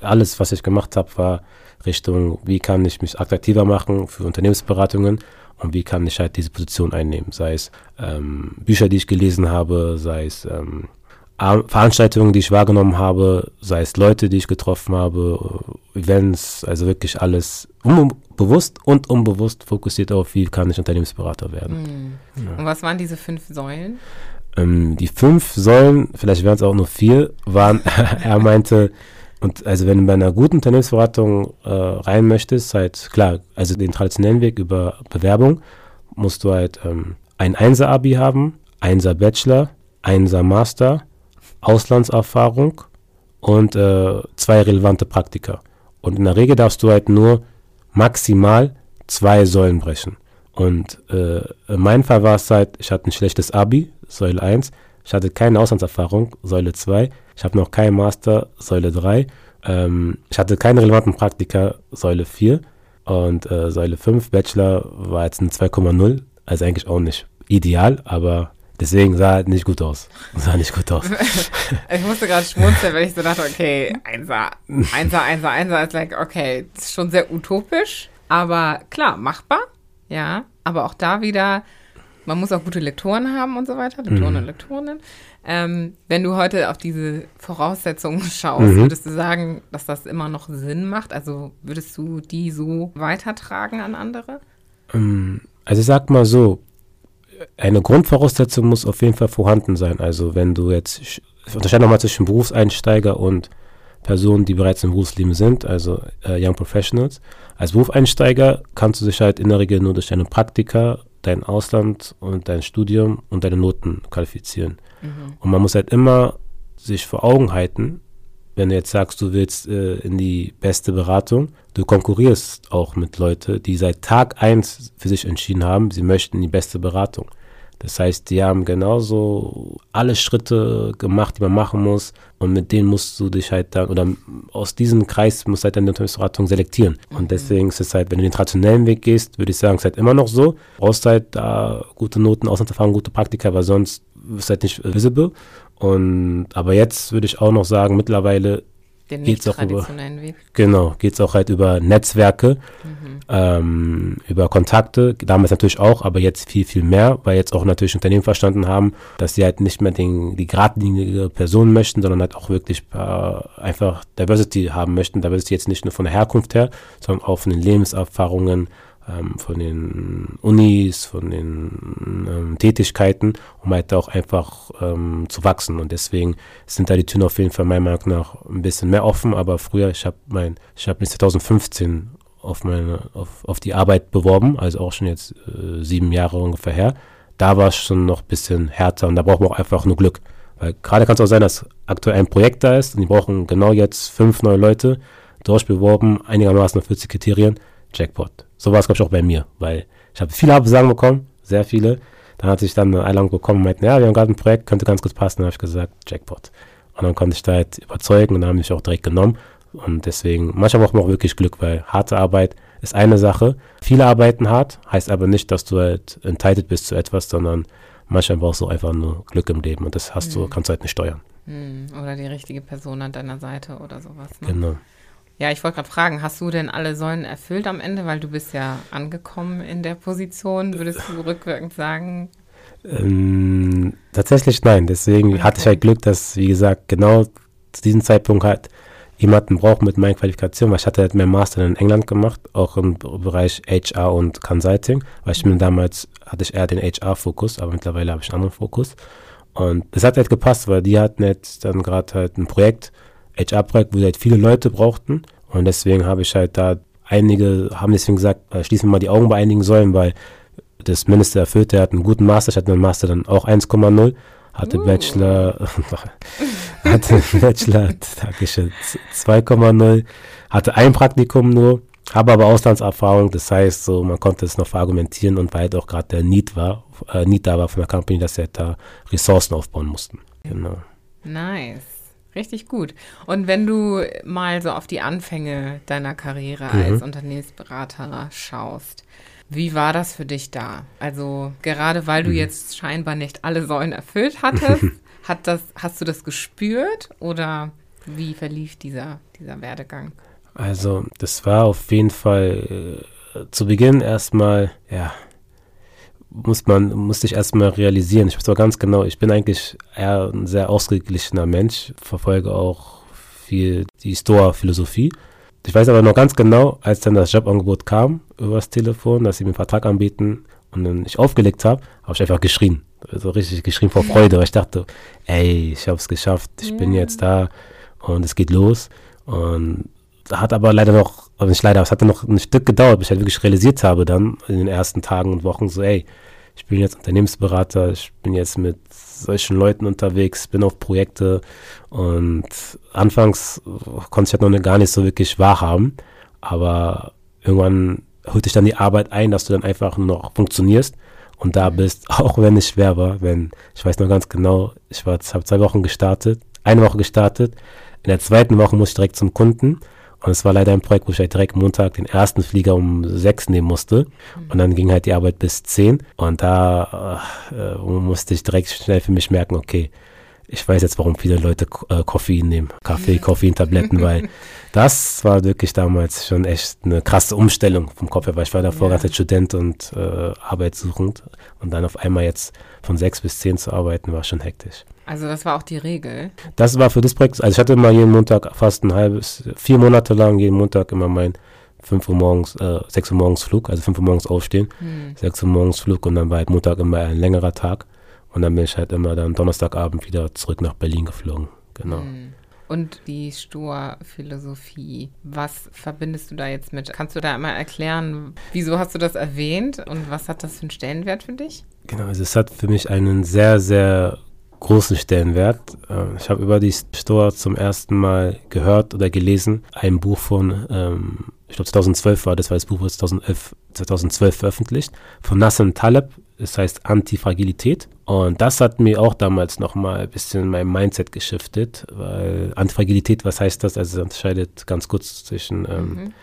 A: Alles, was ich gemacht habe, war Richtung, wie kann ich mich attraktiver machen für Unternehmensberatungen und wie kann ich halt diese Position einnehmen. Sei es ähm, Bücher, die ich gelesen habe, sei es ähm, Veranstaltungen, die ich wahrgenommen habe, sei es Leute, die ich getroffen habe, Events, also wirklich alles bewusst und unbewusst fokussiert auf, wie kann ich Unternehmensberater werden.
B: Mhm. Ja. Und was waren diese fünf Säulen?
A: Ähm, die fünf Säulen, vielleicht wären es auch nur vier, waren, er meinte, und also wenn du bei einer guten Unternehmensberatung äh, rein möchtest, halt klar, also den traditionellen Weg über Bewerbung, musst du halt ähm, ein Einser-Abi haben, Einser Bachelor, Einser Master, Auslandserfahrung und äh, zwei relevante Praktika. Und in der Regel darfst du halt nur maximal zwei Säulen brechen. Und äh, in meinem Fall war es halt, ich hatte ein schlechtes Abi, Säule 1, ich hatte keine Auslandserfahrung, Säule 2, ich habe noch keinen Master, Säule 3, ähm, ich hatte keine relevanten Praktika, Säule 4 und äh, Säule 5, Bachelor war jetzt ein 2,0, also eigentlich auch nicht ideal, aber Deswegen sah halt nicht gut aus. Sah nicht gut aus.
B: ich musste gerade schmunzeln, weil ich so dachte, okay, Einser, Einser, Einser, Einser ist like, okay, ist schon sehr utopisch, aber klar, machbar, ja, aber auch da wieder, man muss auch gute Lektoren haben und so weiter, Lektoren mhm. und Lektorinnen. Ähm, wenn du heute auf diese Voraussetzungen schaust, mhm. würdest du sagen, dass das immer noch Sinn macht? Also würdest du die so weitertragen an andere?
A: Ähm, also ich sag mal so, eine Grundvoraussetzung muss auf jeden Fall vorhanden sein. Also wenn du jetzt, ich unterscheide nochmal zwischen Berufseinsteiger und Personen, die bereits im Berufsleben sind, also äh, Young Professionals. Als Berufseinsteiger kannst du dich halt in der Regel nur durch deine Praktika, dein Ausland und dein Studium und deine Noten qualifizieren. Mhm. Und man muss halt immer sich vor Augen halten, wenn du jetzt sagst, du willst äh, in die beste Beratung, du konkurrierst auch mit Leuten, die seit Tag eins für sich entschieden haben, sie möchten die beste Beratung. Das heißt, die haben genauso alle Schritte gemacht, die man machen muss. Und mit denen musst du dich halt dann, oder aus diesem Kreis musst du halt deine Unternehmensberatung selektieren. Und mhm. deswegen ist es halt, wenn du den traditionellen Weg gehst, würde ich sagen, ist halt immer noch so. Brauchst halt da gute Noten, Auslandserfahrung, gute Praktika, weil sonst ist halt nicht visible. Und aber jetzt würde ich auch noch sagen, mittlerweile
B: den geht's auch über, Weg.
A: Genau, geht es auch halt über Netzwerke, mhm. ähm, über Kontakte, damals natürlich auch, aber jetzt viel, viel mehr, weil jetzt auch natürlich Unternehmen verstanden haben, dass sie halt nicht mehr den, die geradlinige Person möchten, sondern halt auch wirklich äh, einfach Diversity haben möchten. Diversity jetzt nicht nur von der Herkunft her, sondern auch von den Lebenserfahrungen, ähm, von den Unis, von den ähm, Tätigkeiten, um halt auch einfach ähm, zu wachsen. Und deswegen sind da die Türen auf jeden Fall meiner Meinung nach ein bisschen mehr offen. Aber früher, ich habe mein, ich habe mich 2015 auf meine, auf, auf die Arbeit beworben, also auch schon jetzt äh, sieben Jahre ungefähr her. da war es schon noch ein bisschen härter und da braucht man auch einfach nur Glück. Weil gerade kann es auch sein, dass aktuell ein Projekt da ist und die brauchen genau jetzt fünf neue Leute, durchbeworben, einigermaßen auf 40 Kriterien, Jackpot. So war es, glaube ich, auch bei mir, weil ich habe viele Absagen bekommen, sehr viele. Dann hatte ich dann eine Einladung bekommen und meinten, ja, wir haben gerade ein Projekt, könnte ganz gut passen. Dann habe ich gesagt, Jackpot. Und dann konnte ich da halt überzeugen und dann haben mich auch direkt genommen. Und deswegen, manchmal braucht man auch wirklich Glück, weil harte Arbeit ist eine Sache. Viele arbeiten hart, heißt aber nicht, dass du halt entitled bist zu etwas, sondern manchmal brauchst du einfach nur Glück im Leben und das hast mhm. du, kannst du halt nicht steuern.
B: Mhm. Oder die richtige Person an deiner Seite oder sowas.
A: Ne? Genau.
B: Ja, ich wollte gerade fragen, hast du denn alle Säulen erfüllt am Ende, weil du bist ja angekommen in der Position, würdest du rückwirkend sagen?
A: Ähm, tatsächlich nein, deswegen okay. hatte ich halt Glück, dass, wie gesagt, genau zu diesem Zeitpunkt halt jemanden braucht mit meinen Qualifikationen, weil ich hatte halt meinen Master in England gemacht, auch im Bereich HR und Consulting, weil ich mir damals hatte ich eher den HR-Fokus, aber mittlerweile habe ich einen anderen Fokus. Und es hat halt gepasst, weil die hatten jetzt dann gerade halt ein Projekt, HR-Projekt, wo sie halt viele Leute brauchten. Und deswegen habe ich halt da einige, haben deswegen gesagt, äh, schließen wir mal die Augen bei einigen Säulen, weil das Minister erfüllt, der hat einen guten Master, ich hatte einen Master dann auch 1,0 hatte uh. Bachelor, hatte Bachelor, 2,0, hatte ein Praktikum nur, habe aber Auslandserfahrung, das heißt, so man konnte es noch verargumentieren und weil halt auch gerade der Need war, äh, Need da war von der Company, dass sie da Ressourcen aufbauen mussten. Genau.
B: Nice. Richtig gut. Und wenn du mal so auf die Anfänge deiner Karriere mhm. als Unternehmensberater schaust, wie war das für dich da? Also gerade weil du mhm. jetzt scheinbar nicht alle Säulen erfüllt hattest, hat das, hast du das gespürt oder wie verlief dieser, dieser Werdegang?
A: Also das war auf jeden Fall äh, zu Beginn erstmal, ja, muss man, musste ich erstmal realisieren. Ich weiß aber ganz genau, ich bin eigentlich eher ein sehr ausgeglichener Mensch, verfolge auch viel die Store-Philosophie. Ich weiß aber noch ganz genau, als dann das Jobangebot kam über das Telefon, dass sie mir einen Vertrag anbieten und dann ich aufgelegt habe, habe ich einfach geschrien. Also richtig geschrien vor Freude, weil ich dachte, ey, ich habe es geschafft, ich ja. bin jetzt da und es geht los. Und hat aber leider noch, also nicht leider, es hat noch ein Stück gedauert, bis ich halt wirklich realisiert habe dann in den ersten Tagen und Wochen so, ey, ich bin jetzt Unternehmensberater, ich bin jetzt mit solchen Leuten unterwegs, bin auf Projekte und anfangs konnte ich halt noch gar nicht so wirklich wahrhaben, aber irgendwann holt dich dann die Arbeit ein, dass du dann einfach noch funktionierst und da bist, auch wenn es schwer war, wenn, ich weiß noch ganz genau, ich war, habe zwei Wochen gestartet, eine Woche gestartet, in der zweiten Woche muss ich direkt zum Kunden und es war leider ein Projekt, wo ich halt direkt Montag den ersten Flieger um sechs nehmen musste. Mhm. Und dann ging halt die Arbeit bis zehn. Und da äh, musste ich direkt schnell für mich merken, okay, ich weiß jetzt, warum viele Leute äh, Koffein nehmen, Kaffee, Koffeintabletten, weil das war wirklich damals schon echt eine krasse Umstellung vom Kopf her, weil ich war davor ja. gerade Student und äh, arbeitssuchend und dann auf einmal jetzt von sechs bis zehn zu arbeiten, war schon hektisch.
B: Also das war auch die Regel?
A: Das war für das Projekt, also ich hatte immer jeden Montag fast ein halbes, vier Monate lang jeden Montag immer mein 5 Uhr morgens, äh, 6 Uhr morgens Flug, also 5 Uhr morgens aufstehen, hm. 6 Uhr morgens Flug und dann war halt Montag immer ein längerer Tag und dann bin ich halt immer dann Donnerstagabend wieder zurück nach Berlin geflogen, genau. Hm.
B: Und die Stur-Philosophie, was verbindest du da jetzt mit? Kannst du da einmal erklären, wieso hast du das erwähnt und was hat das für einen Stellenwert für dich?
A: Genau, also es hat für mich einen sehr, sehr großen Stellenwert. Äh, ich habe über die Store zum ersten Mal gehört oder gelesen, ein Buch von, ähm, ich glaube 2012 war das, weil das Buch wurde 2011, 2012 veröffentlicht, von Nassim Taleb, es heißt Antifragilität. Und das hat mir auch damals nochmal ein bisschen mein Mindset geschiftet, weil Antifragilität, was heißt das? Also es unterscheidet ganz kurz zwischen ähm, mhm.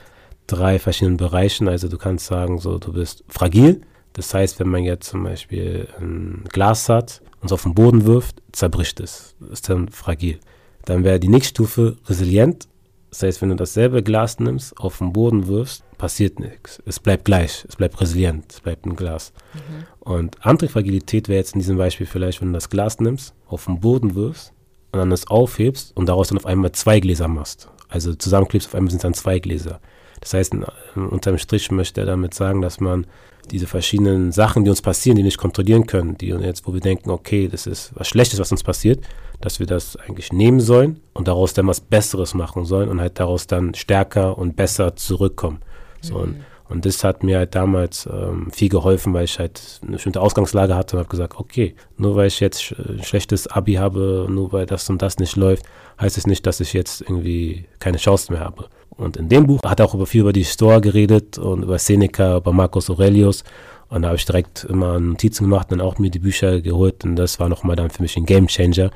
A: drei verschiedenen Bereichen. Also du kannst sagen, so du bist fragil. Das heißt, wenn man jetzt zum Beispiel ein Glas hat und es auf den Boden wirft, zerbricht es. Das ist dann fragil. Dann wäre die nächste Stufe resilient. Das heißt, wenn du dasselbe Glas nimmst, auf den Boden wirfst, passiert nichts. Es bleibt gleich, es bleibt resilient, es bleibt ein Glas. Mhm. Und Antifragilität wäre jetzt in diesem Beispiel vielleicht, wenn du das Glas nimmst, auf den Boden wirfst und dann es aufhebst und daraus dann auf einmal zwei Gläser machst. Also zusammenklebst, auf einmal sind es dann zwei Gläser. Das heißt, unterm Strich möchte er damit sagen, dass man diese verschiedenen Sachen, die uns passieren, die wir nicht kontrollieren können, die jetzt, wo wir denken, okay, das ist was Schlechtes, was uns passiert, dass wir das eigentlich nehmen sollen und daraus dann was Besseres machen sollen und halt daraus dann stärker und besser zurückkommen. So, mhm. und Und das hat mir halt damals ähm, viel geholfen, weil ich halt eine bestimmte Ausgangslage hatte und habe gesagt, okay, nur weil ich jetzt ein schlechtes Abi habe, nur weil das und das nicht läuft, heißt es nicht, dass ich jetzt irgendwie keine Chance mehr habe. Und in dem Buch hat er auch über viel über die Store geredet und über Seneca, über Marcus Aurelius. Und da habe ich direkt immer Notizen gemacht und auch mir die Bücher geholt. Und das war nochmal dann für mich ein Game Changer,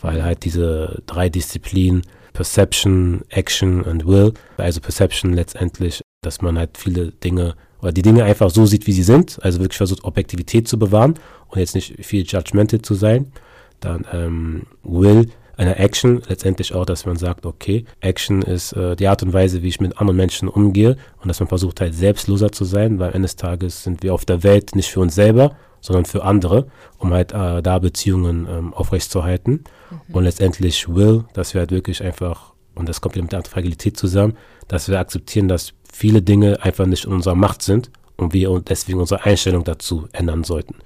A: weil halt diese drei Disziplinen, Perception, Action und Will, also Perception letztendlich, dass man halt viele Dinge oder die Dinge einfach so sieht, wie sie sind, also wirklich versucht, Objektivität zu bewahren und jetzt nicht viel judgmental zu sein. Dann ähm, Will, eine Action letztendlich auch, dass man sagt, okay, Action ist äh, die Art und Weise, wie ich mit anderen Menschen umgehe und dass man versucht halt selbstloser zu sein, weil eines Tages sind wir auf der Welt nicht für uns selber, sondern für andere, um halt äh, da Beziehungen ähm, aufrechtzuerhalten. Mhm. Und letztendlich will, dass wir halt wirklich einfach, und das kommt wieder mit der Fragilität zusammen, dass wir akzeptieren, dass viele Dinge einfach nicht in unserer Macht sind und wir deswegen unsere Einstellung dazu ändern sollten.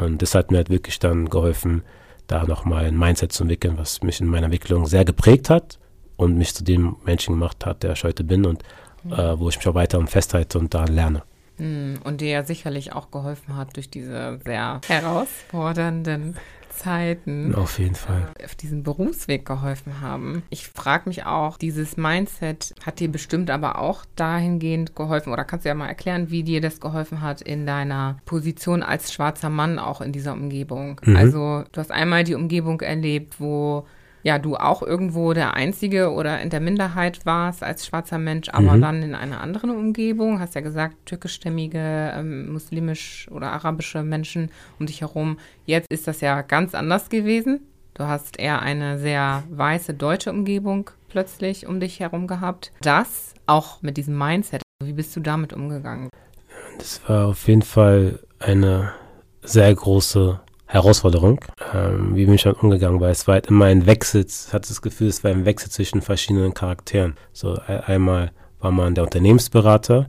A: Und das hat mir halt wirklich dann geholfen, da nochmal ein Mindset zu entwickeln, was mich in meiner Entwicklung sehr geprägt hat und mich zu dem Menschen gemacht hat, der ich heute bin und mhm. äh, wo ich mich auch weiter festhalte und da lerne.
B: Mhm. Und dir ja sicherlich auch geholfen hat durch diese sehr herausfordernden Zeiten
A: auf jeden Fall
B: auf diesem Berufsweg geholfen haben. Ich frage mich auch, dieses Mindset hat dir bestimmt aber auch dahingehend geholfen oder kannst du ja mal erklären, wie dir das geholfen hat in deiner Position als schwarzer Mann auch in dieser Umgebung. Mhm. Also du hast einmal die Umgebung erlebt, wo ja, du auch irgendwo der Einzige oder in der Minderheit warst als schwarzer Mensch, aber mhm. dann in einer anderen Umgebung, hast ja gesagt, türkischstämmige, ähm, muslimisch oder arabische Menschen um dich herum. Jetzt ist das ja ganz anders gewesen. Du hast eher eine sehr weiße deutsche Umgebung plötzlich um dich herum gehabt. Das auch mit diesem Mindset. Wie bist du damit umgegangen?
A: Das war auf jeden Fall eine sehr große Herausforderung. Ähm, wie bin ich damit umgegangen? Weil es war halt immer ein Wechsel, hatte das Gefühl, es war ein Wechsel zwischen verschiedenen Charakteren. So einmal war man der Unternehmensberater,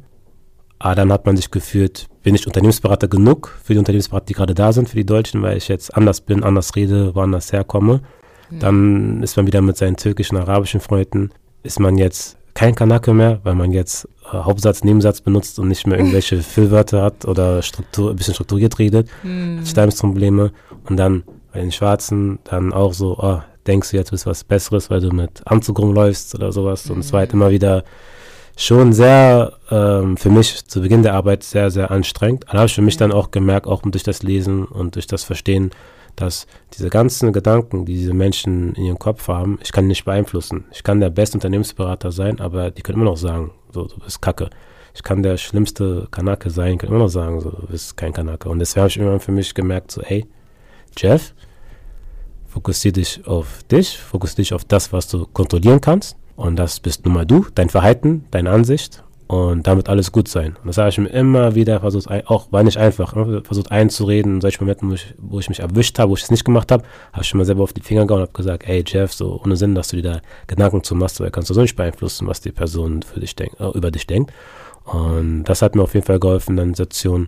A: aber dann hat man sich gefühlt, bin ich Unternehmensberater genug für die Unternehmensberater, die gerade da sind, für die Deutschen, weil ich jetzt anders bin, anders rede, woanders herkomme. Mhm. Dann ist man wieder mit seinen türkischen, arabischen Freunden, ist man jetzt kein Kanake mehr, weil man jetzt äh, Hauptsatz, Nebensatz benutzt und nicht mehr irgendwelche Füllwörter hat oder Struktur, ein bisschen strukturiert redet. Hm. Stimmungsprobleme. Und dann bei den Schwarzen dann auch so, oh, denkst du jetzt bist was Besseres, weil du mit Anzug rumläufst oder sowas. Und es war halt hm. immer wieder schon sehr, ähm, für mich zu Beginn der Arbeit sehr, sehr anstrengend. Aber habe ich für mich dann auch gemerkt, auch durch das Lesen und durch das Verstehen, dass diese ganzen Gedanken, die diese Menschen in ihrem Kopf haben, ich kann nicht beeinflussen. Ich kann der beste Unternehmensberater sein, aber die können immer noch sagen, so, du bist kacke. Ich kann der schlimmste Kanake sein, kann immer noch sagen, so, du bist kein Kanake. Und deswegen habe ich irgendwann für mich gemerkt, so, hey, Jeff, fokussiere dich auf dich, fokussiere dich auf das, was du kontrollieren kannst. Und das bist nun mal du, dein Verhalten, deine Ansicht und damit alles gut sein. Und das habe ich mir immer wieder versucht, auch war nicht einfach, versucht einzureden. In solchen Momenten, wo ich, wo ich mich erwischt habe, wo ich es nicht gemacht habe, habe ich mir selber auf die Finger gehauen und habe gesagt, ey Jeff, so ohne Sinn, dass du dir da Gedanken zu machst, weil kannst du so nicht beeinflussen, was die Person für dich denkt, äh, über dich denkt. Und das hat mir auf jeden Fall geholfen, dann Situation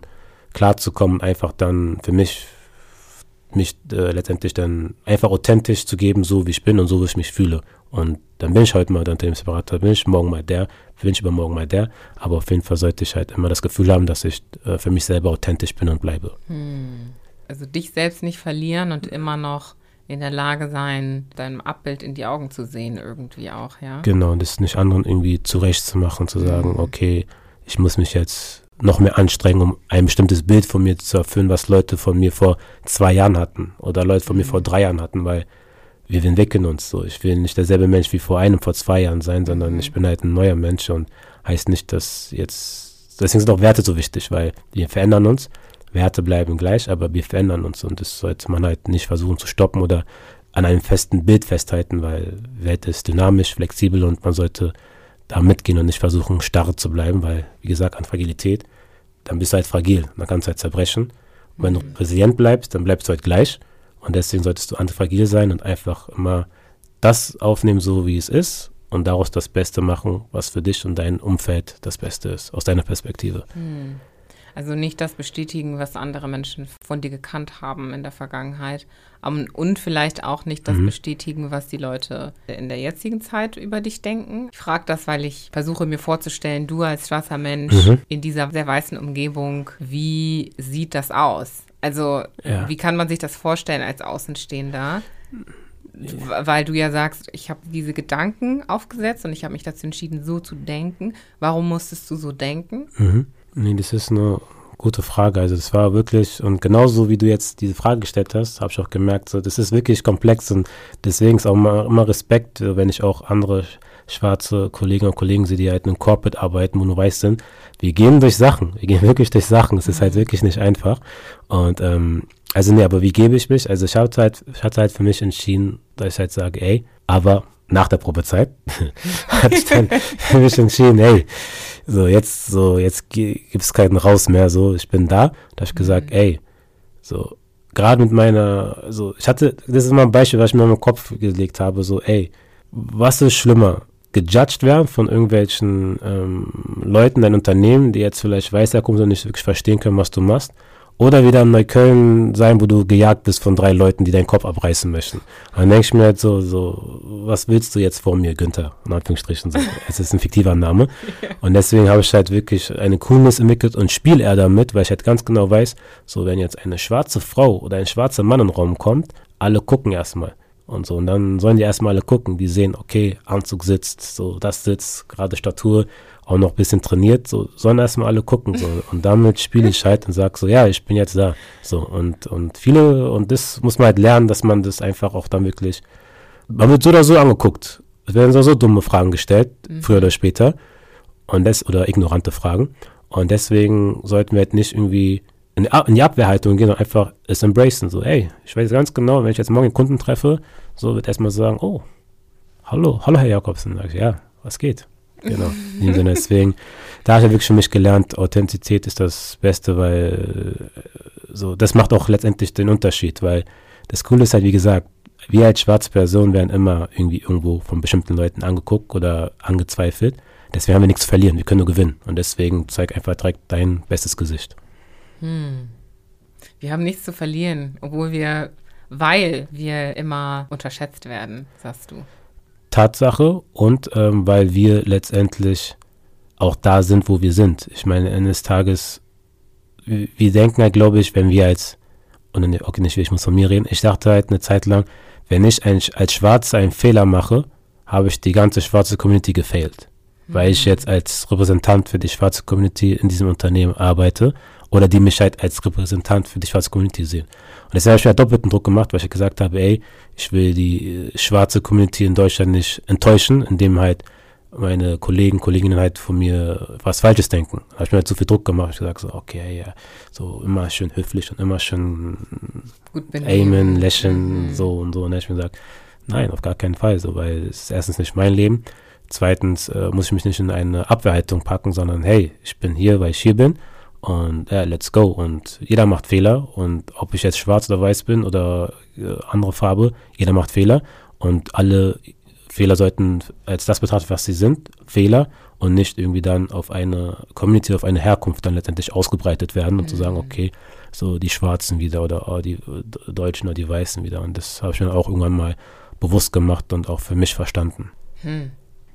A: klarzukommen, einfach dann für mich mich äh, letztendlich dann einfach authentisch zu geben, so wie ich bin und so wie ich mich fühle. Und dann bin ich heute mal der Unternehmensberater, bin ich morgen mal der, bin ich übermorgen mal der. Aber auf jeden Fall sollte ich halt immer das Gefühl haben, dass ich äh, für mich selber authentisch bin und bleibe. Hm.
B: Also dich selbst nicht verlieren und immer noch in der Lage sein, deinem Abbild in die Augen zu sehen, irgendwie auch, ja.
A: Genau, und das nicht anderen irgendwie zurechtzumachen, zu sagen, hm. okay, ich muss mich jetzt noch mehr anstrengen, um ein bestimmtes Bild von mir zu erfüllen, was Leute von mir vor zwei Jahren hatten oder Leute von mir vor mhm. drei Jahren hatten, weil wir entwickeln uns so. Ich will nicht derselbe Mensch wie vor einem, vor zwei Jahren sein, sondern ich bin halt ein neuer Mensch und heißt nicht, dass jetzt, deswegen sind auch Werte so wichtig, weil wir verändern uns. Werte bleiben gleich, aber wir verändern uns und das sollte man halt nicht versuchen zu stoppen oder an einem festen Bild festhalten, weil Welt ist dynamisch, flexibel und man sollte da mitgehen und nicht versuchen, starr zu bleiben, weil, wie gesagt, an Fragilität, dann bist du halt fragil, dann kannst du halt zerbrechen. Und wenn du mhm. resilient bleibst, dann bleibst du halt gleich. Und deswegen solltest du antifragil sein und einfach immer das aufnehmen, so wie es ist und daraus das Beste machen, was für dich und dein Umfeld das Beste ist, aus deiner Perspektive.
B: Hm. Also nicht das bestätigen, was andere Menschen von dir gekannt haben in der Vergangenheit. Und vielleicht auch nicht das mhm. bestätigen, was die Leute in der jetzigen Zeit über dich denken. Ich frage das, weil ich versuche mir vorzustellen, du als schwarzer Mensch mhm. in dieser sehr weißen Umgebung, wie sieht das aus? Also, ja. wie kann man sich das vorstellen als Außenstehender? Weil du ja sagst, ich habe diese Gedanken aufgesetzt und ich habe mich dazu entschieden, so zu denken. Warum musstest du so denken?
A: Mhm. Nee, das ist eine gute Frage. Also das war wirklich, und genauso wie du jetzt diese Frage gestellt hast, habe ich auch gemerkt, so, das ist wirklich komplex und deswegen ist auch immer, immer Respekt, wenn ich auch andere schwarze Kollegen und Kollegen sehe, die halt in einem Corporate arbeiten, wo nur weiß sind. Wir gehen durch Sachen. Wir gehen wirklich durch Sachen. Es ist halt mhm. wirklich nicht einfach. Und ähm, also nee, aber wie gebe ich mich? Also ich hatte halt, ich hatte halt für mich entschieden, dass ich halt sage, ey, aber nach der Probezeit hatte ich dann für mich entschieden, ey, so jetzt, so jetzt gibt es keinen Raus mehr, so ich bin da. Da habe ich gesagt, mhm. ey, so gerade mit meiner, so ich hatte, das ist mal ein Beispiel, was ich mir in meinem Kopf gelegt habe, so ey, was ist schlimmer? Gejudged werden von irgendwelchen ähm, Leuten, dein Unternehmen, die jetzt vielleicht weiß herkommen und nicht wirklich verstehen können, was du machst, oder wieder in Neukölln sein, wo du gejagt bist von drei Leuten, die deinen Kopf abreißen möchten. Und dann denke ich mir halt so, so, was willst du jetzt vor mir, Günther? In Anführungsstrichen. So. Es ist ein fiktiver Name. Und deswegen habe ich halt wirklich eine Coolness entwickelt und spiele er damit, weil ich halt ganz genau weiß, so wenn jetzt eine schwarze Frau oder ein schwarzer Mann in den Raum kommt, alle gucken erstmal und so. Und dann sollen die erstmal alle gucken, die sehen, okay, Anzug sitzt, so das sitzt, gerade Statur, auch noch ein bisschen trainiert, so sollen erstmal alle gucken. So. Und damit spiele ich halt und sage so, ja, ich bin jetzt da. So, und, und viele, und das muss man halt lernen, dass man das einfach auch dann wirklich, man wird so oder so angeguckt. Es werden so, so dumme Fragen gestellt, mhm. früher oder später. Und das, oder ignorante Fragen. Und deswegen sollten wir halt nicht irgendwie in, in die Abwehrhaltung gehen und einfach es embracen. So, ey, ich weiß ganz genau, wenn ich jetzt morgen einen Kunden treffe, so wird erstmal sagen, oh, hallo, hallo Herr Jakobsen. Sag ich, ja, was geht? Genau, in dem Sinne. Deswegen, da habe ich wirklich für mich gelernt, Authentizität ist das Beste, weil äh, so, das macht auch letztendlich den Unterschied, weil das Coole ist halt, wie gesagt, wir als schwarze Person werden immer irgendwie irgendwo von bestimmten Leuten angeguckt oder angezweifelt. Deswegen haben wir nichts zu verlieren, wir können nur gewinnen. Und deswegen zeig einfach direkt dein bestes Gesicht.
B: Hm. Wir haben nichts zu verlieren, obwohl wir, weil wir immer unterschätzt werden, sagst du.
A: Tatsache und ähm, weil wir letztendlich auch da sind, wo wir sind. Ich meine, eines Tages, wir, wir denken halt, glaube ich, wenn wir als, und okay, nicht, ich muss von mir reden, ich dachte halt eine Zeit lang, wenn ich ein, als Schwarzer einen Fehler mache, habe ich die ganze schwarze Community gefailt. Mhm. Weil ich mhm. jetzt als Repräsentant für die schwarze Community in diesem Unternehmen arbeite oder die mich halt als Repräsentant für die schwarze Community sehen. Und deshalb habe ich mir doppelten Druck gemacht, weil ich gesagt habe, ey, ich will die äh, schwarze Community in Deutschland nicht enttäuschen, indem halt meine Kollegen, Kolleginnen halt von mir was Falsches denken. Da habe ich mir halt zu viel Druck gemacht. Ich gesagt so, okay, ja, so immer schön höflich und immer schön aimen, lächeln, mhm. so und so. Und dann habe ich mir gesagt, nein, auf gar keinen Fall, so, weil es ist erstens nicht mein Leben. Zweitens äh, muss ich mich nicht in eine Abwehrhaltung packen, sondern hey, ich bin hier, weil ich hier bin und ja, let's go. Und jeder macht Fehler. Und ob ich jetzt schwarz oder weiß bin oder äh, andere Farbe, jeder macht Fehler. Und alle Fehler sollten als das betrachtet, was sie sind, Fehler, und nicht irgendwie dann auf eine Community, auf eine Herkunft dann letztendlich ausgebreitet werden und mhm. zu sagen, mhm. okay, so die Schwarzen wieder oder oh, die äh, Deutschen oder die Weißen wieder. Und das habe ich mir auch irgendwann mal bewusst gemacht und auch für mich verstanden.
B: Hm.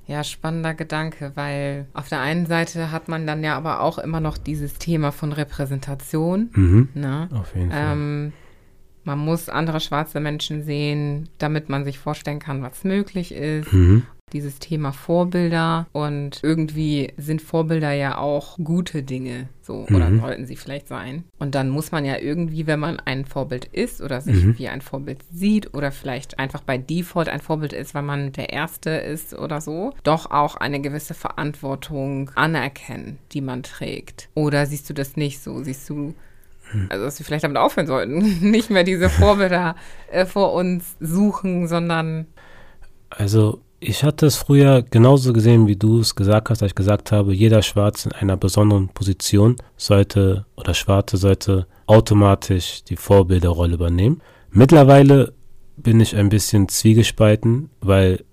B: Ja, spannender Gedanke, weil auf der einen Seite hat man dann ja aber auch immer noch dieses Thema von Repräsentation.
A: Mhm, ne? Auf jeden Fall.
B: Ähm, man muss andere schwarze Menschen sehen, damit man sich vorstellen kann, was möglich ist. Mhm dieses Thema Vorbilder und irgendwie sind Vorbilder ja auch gute Dinge, so mhm. oder sollten sie vielleicht sein. Und dann muss man ja irgendwie, wenn man ein Vorbild ist oder sich mhm. wie ein Vorbild sieht oder vielleicht einfach bei Default ein Vorbild ist, weil man der Erste ist oder so, doch auch eine gewisse Verantwortung anerkennen, die man trägt. Oder siehst du das nicht so? Siehst du hm. also, dass wir vielleicht damit aufhören sollten, nicht mehr diese Vorbilder äh, vor uns suchen, sondern.
A: Also, ich hatte es früher genauso gesehen, wie du es gesagt hast, als ich gesagt habe, jeder Schwarz in einer besonderen Position sollte oder Schwarze sollte automatisch die Vorbilderrolle übernehmen. Mittlerweile bin ich ein bisschen zwiegespalten, weil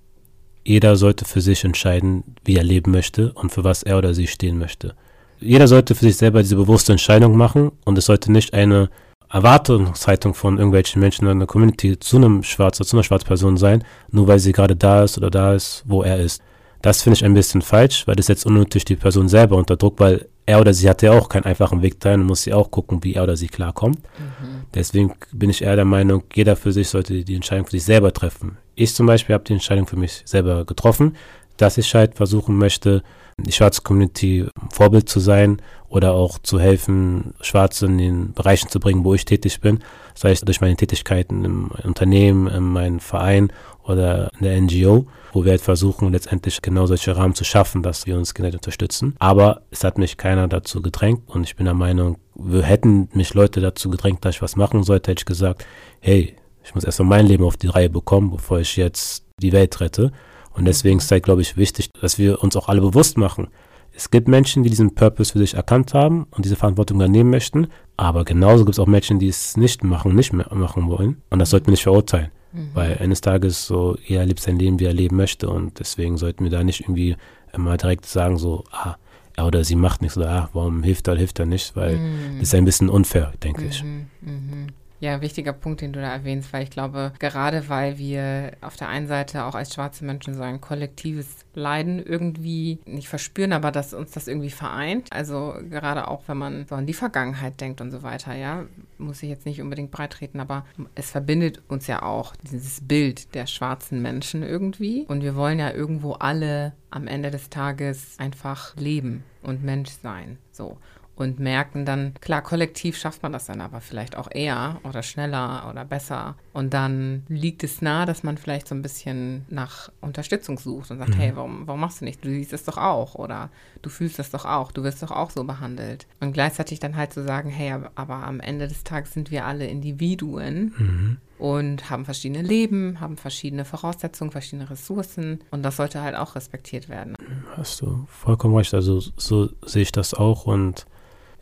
A: jeder sollte für sich entscheiden, wie er leben möchte und für was er oder sie stehen möchte. jeder sollte für sich selber diese bewusste Entscheidung machen und es sollte nicht eine Erwartungshaltung von irgendwelchen Menschen in der Community zu einem Schwarzer, zu einer Schwarzperson sein, nur weil sie gerade da ist oder da ist, wo er ist. Das finde ich ein bisschen falsch, weil das jetzt unnötig die Person selber unter Druck, weil er oder sie hat ja auch keinen einfachen Weg dahin und muss sie auch gucken, wie er oder sie klarkommt. Mhm. Deswegen bin ich eher der Meinung, jeder für sich sollte die Entscheidung für sich selber treffen. Ich zum Beispiel habe die Entscheidung für mich selber getroffen, dass ich halt versuchen möchte, die schwarze Community Vorbild zu sein oder auch zu helfen, Schwarze in den Bereichen zu bringen, wo ich tätig bin, sei es durch meine Tätigkeiten im Unternehmen, in meinem Verein oder in der NGO, wo wir halt versuchen, letztendlich genau solche Rahmen zu schaffen, dass wir uns gegenseitig unterstützen. Aber es hat mich keiner dazu gedrängt und ich bin der Meinung, wir hätten mich Leute dazu gedrängt, dass ich was machen sollte, hätte ich gesagt, hey, ich muss erstmal mein Leben auf die Reihe bekommen, bevor ich jetzt die Welt rette. Und deswegen ist es halt, glaube ich, wichtig, dass wir uns auch alle bewusst machen. Es gibt Menschen, die diesen Purpose für sich erkannt haben und diese Verantwortung übernehmen möchten, aber genauso gibt es auch Menschen, die es nicht machen, nicht mehr machen wollen. Und das sollten wir nicht verurteilen. Mhm. Weil eines Tages so, er lebt sein Leben, wie er leben möchte. Und deswegen sollten wir da nicht irgendwie immer direkt sagen, so, ah, er oder sie macht nichts oder ah, warum hilft er, hilft er nicht, weil mhm. das ist ein bisschen unfair, denke mhm. ich. Mhm.
B: Ja, wichtiger Punkt, den du da erwähnst, weil ich glaube, gerade weil wir auf der einen Seite auch als schwarze Menschen so ein kollektives Leiden irgendwie nicht verspüren, aber dass uns das irgendwie vereint. Also gerade auch, wenn man so an die Vergangenheit denkt und so weiter, ja, muss ich jetzt nicht unbedingt breitreten, aber es verbindet uns ja auch dieses Bild der schwarzen Menschen irgendwie. Und wir wollen ja irgendwo alle am Ende des Tages einfach leben und Mensch sein. So und merken dann, klar, kollektiv schafft man das dann aber vielleicht auch eher oder schneller oder besser. Und dann liegt es nahe, dass man vielleicht so ein bisschen nach Unterstützung sucht und sagt, mhm. hey, warum, warum machst du nicht? Du siehst es doch auch oder du fühlst das doch auch, du wirst doch auch so behandelt. Und gleichzeitig dann halt zu sagen, hey, aber, aber am Ende des Tages sind wir alle Individuen. Mhm und haben verschiedene Leben, haben verschiedene Voraussetzungen, verschiedene Ressourcen und das sollte halt auch respektiert werden.
A: Hast du vollkommen recht, also so sehe ich das auch und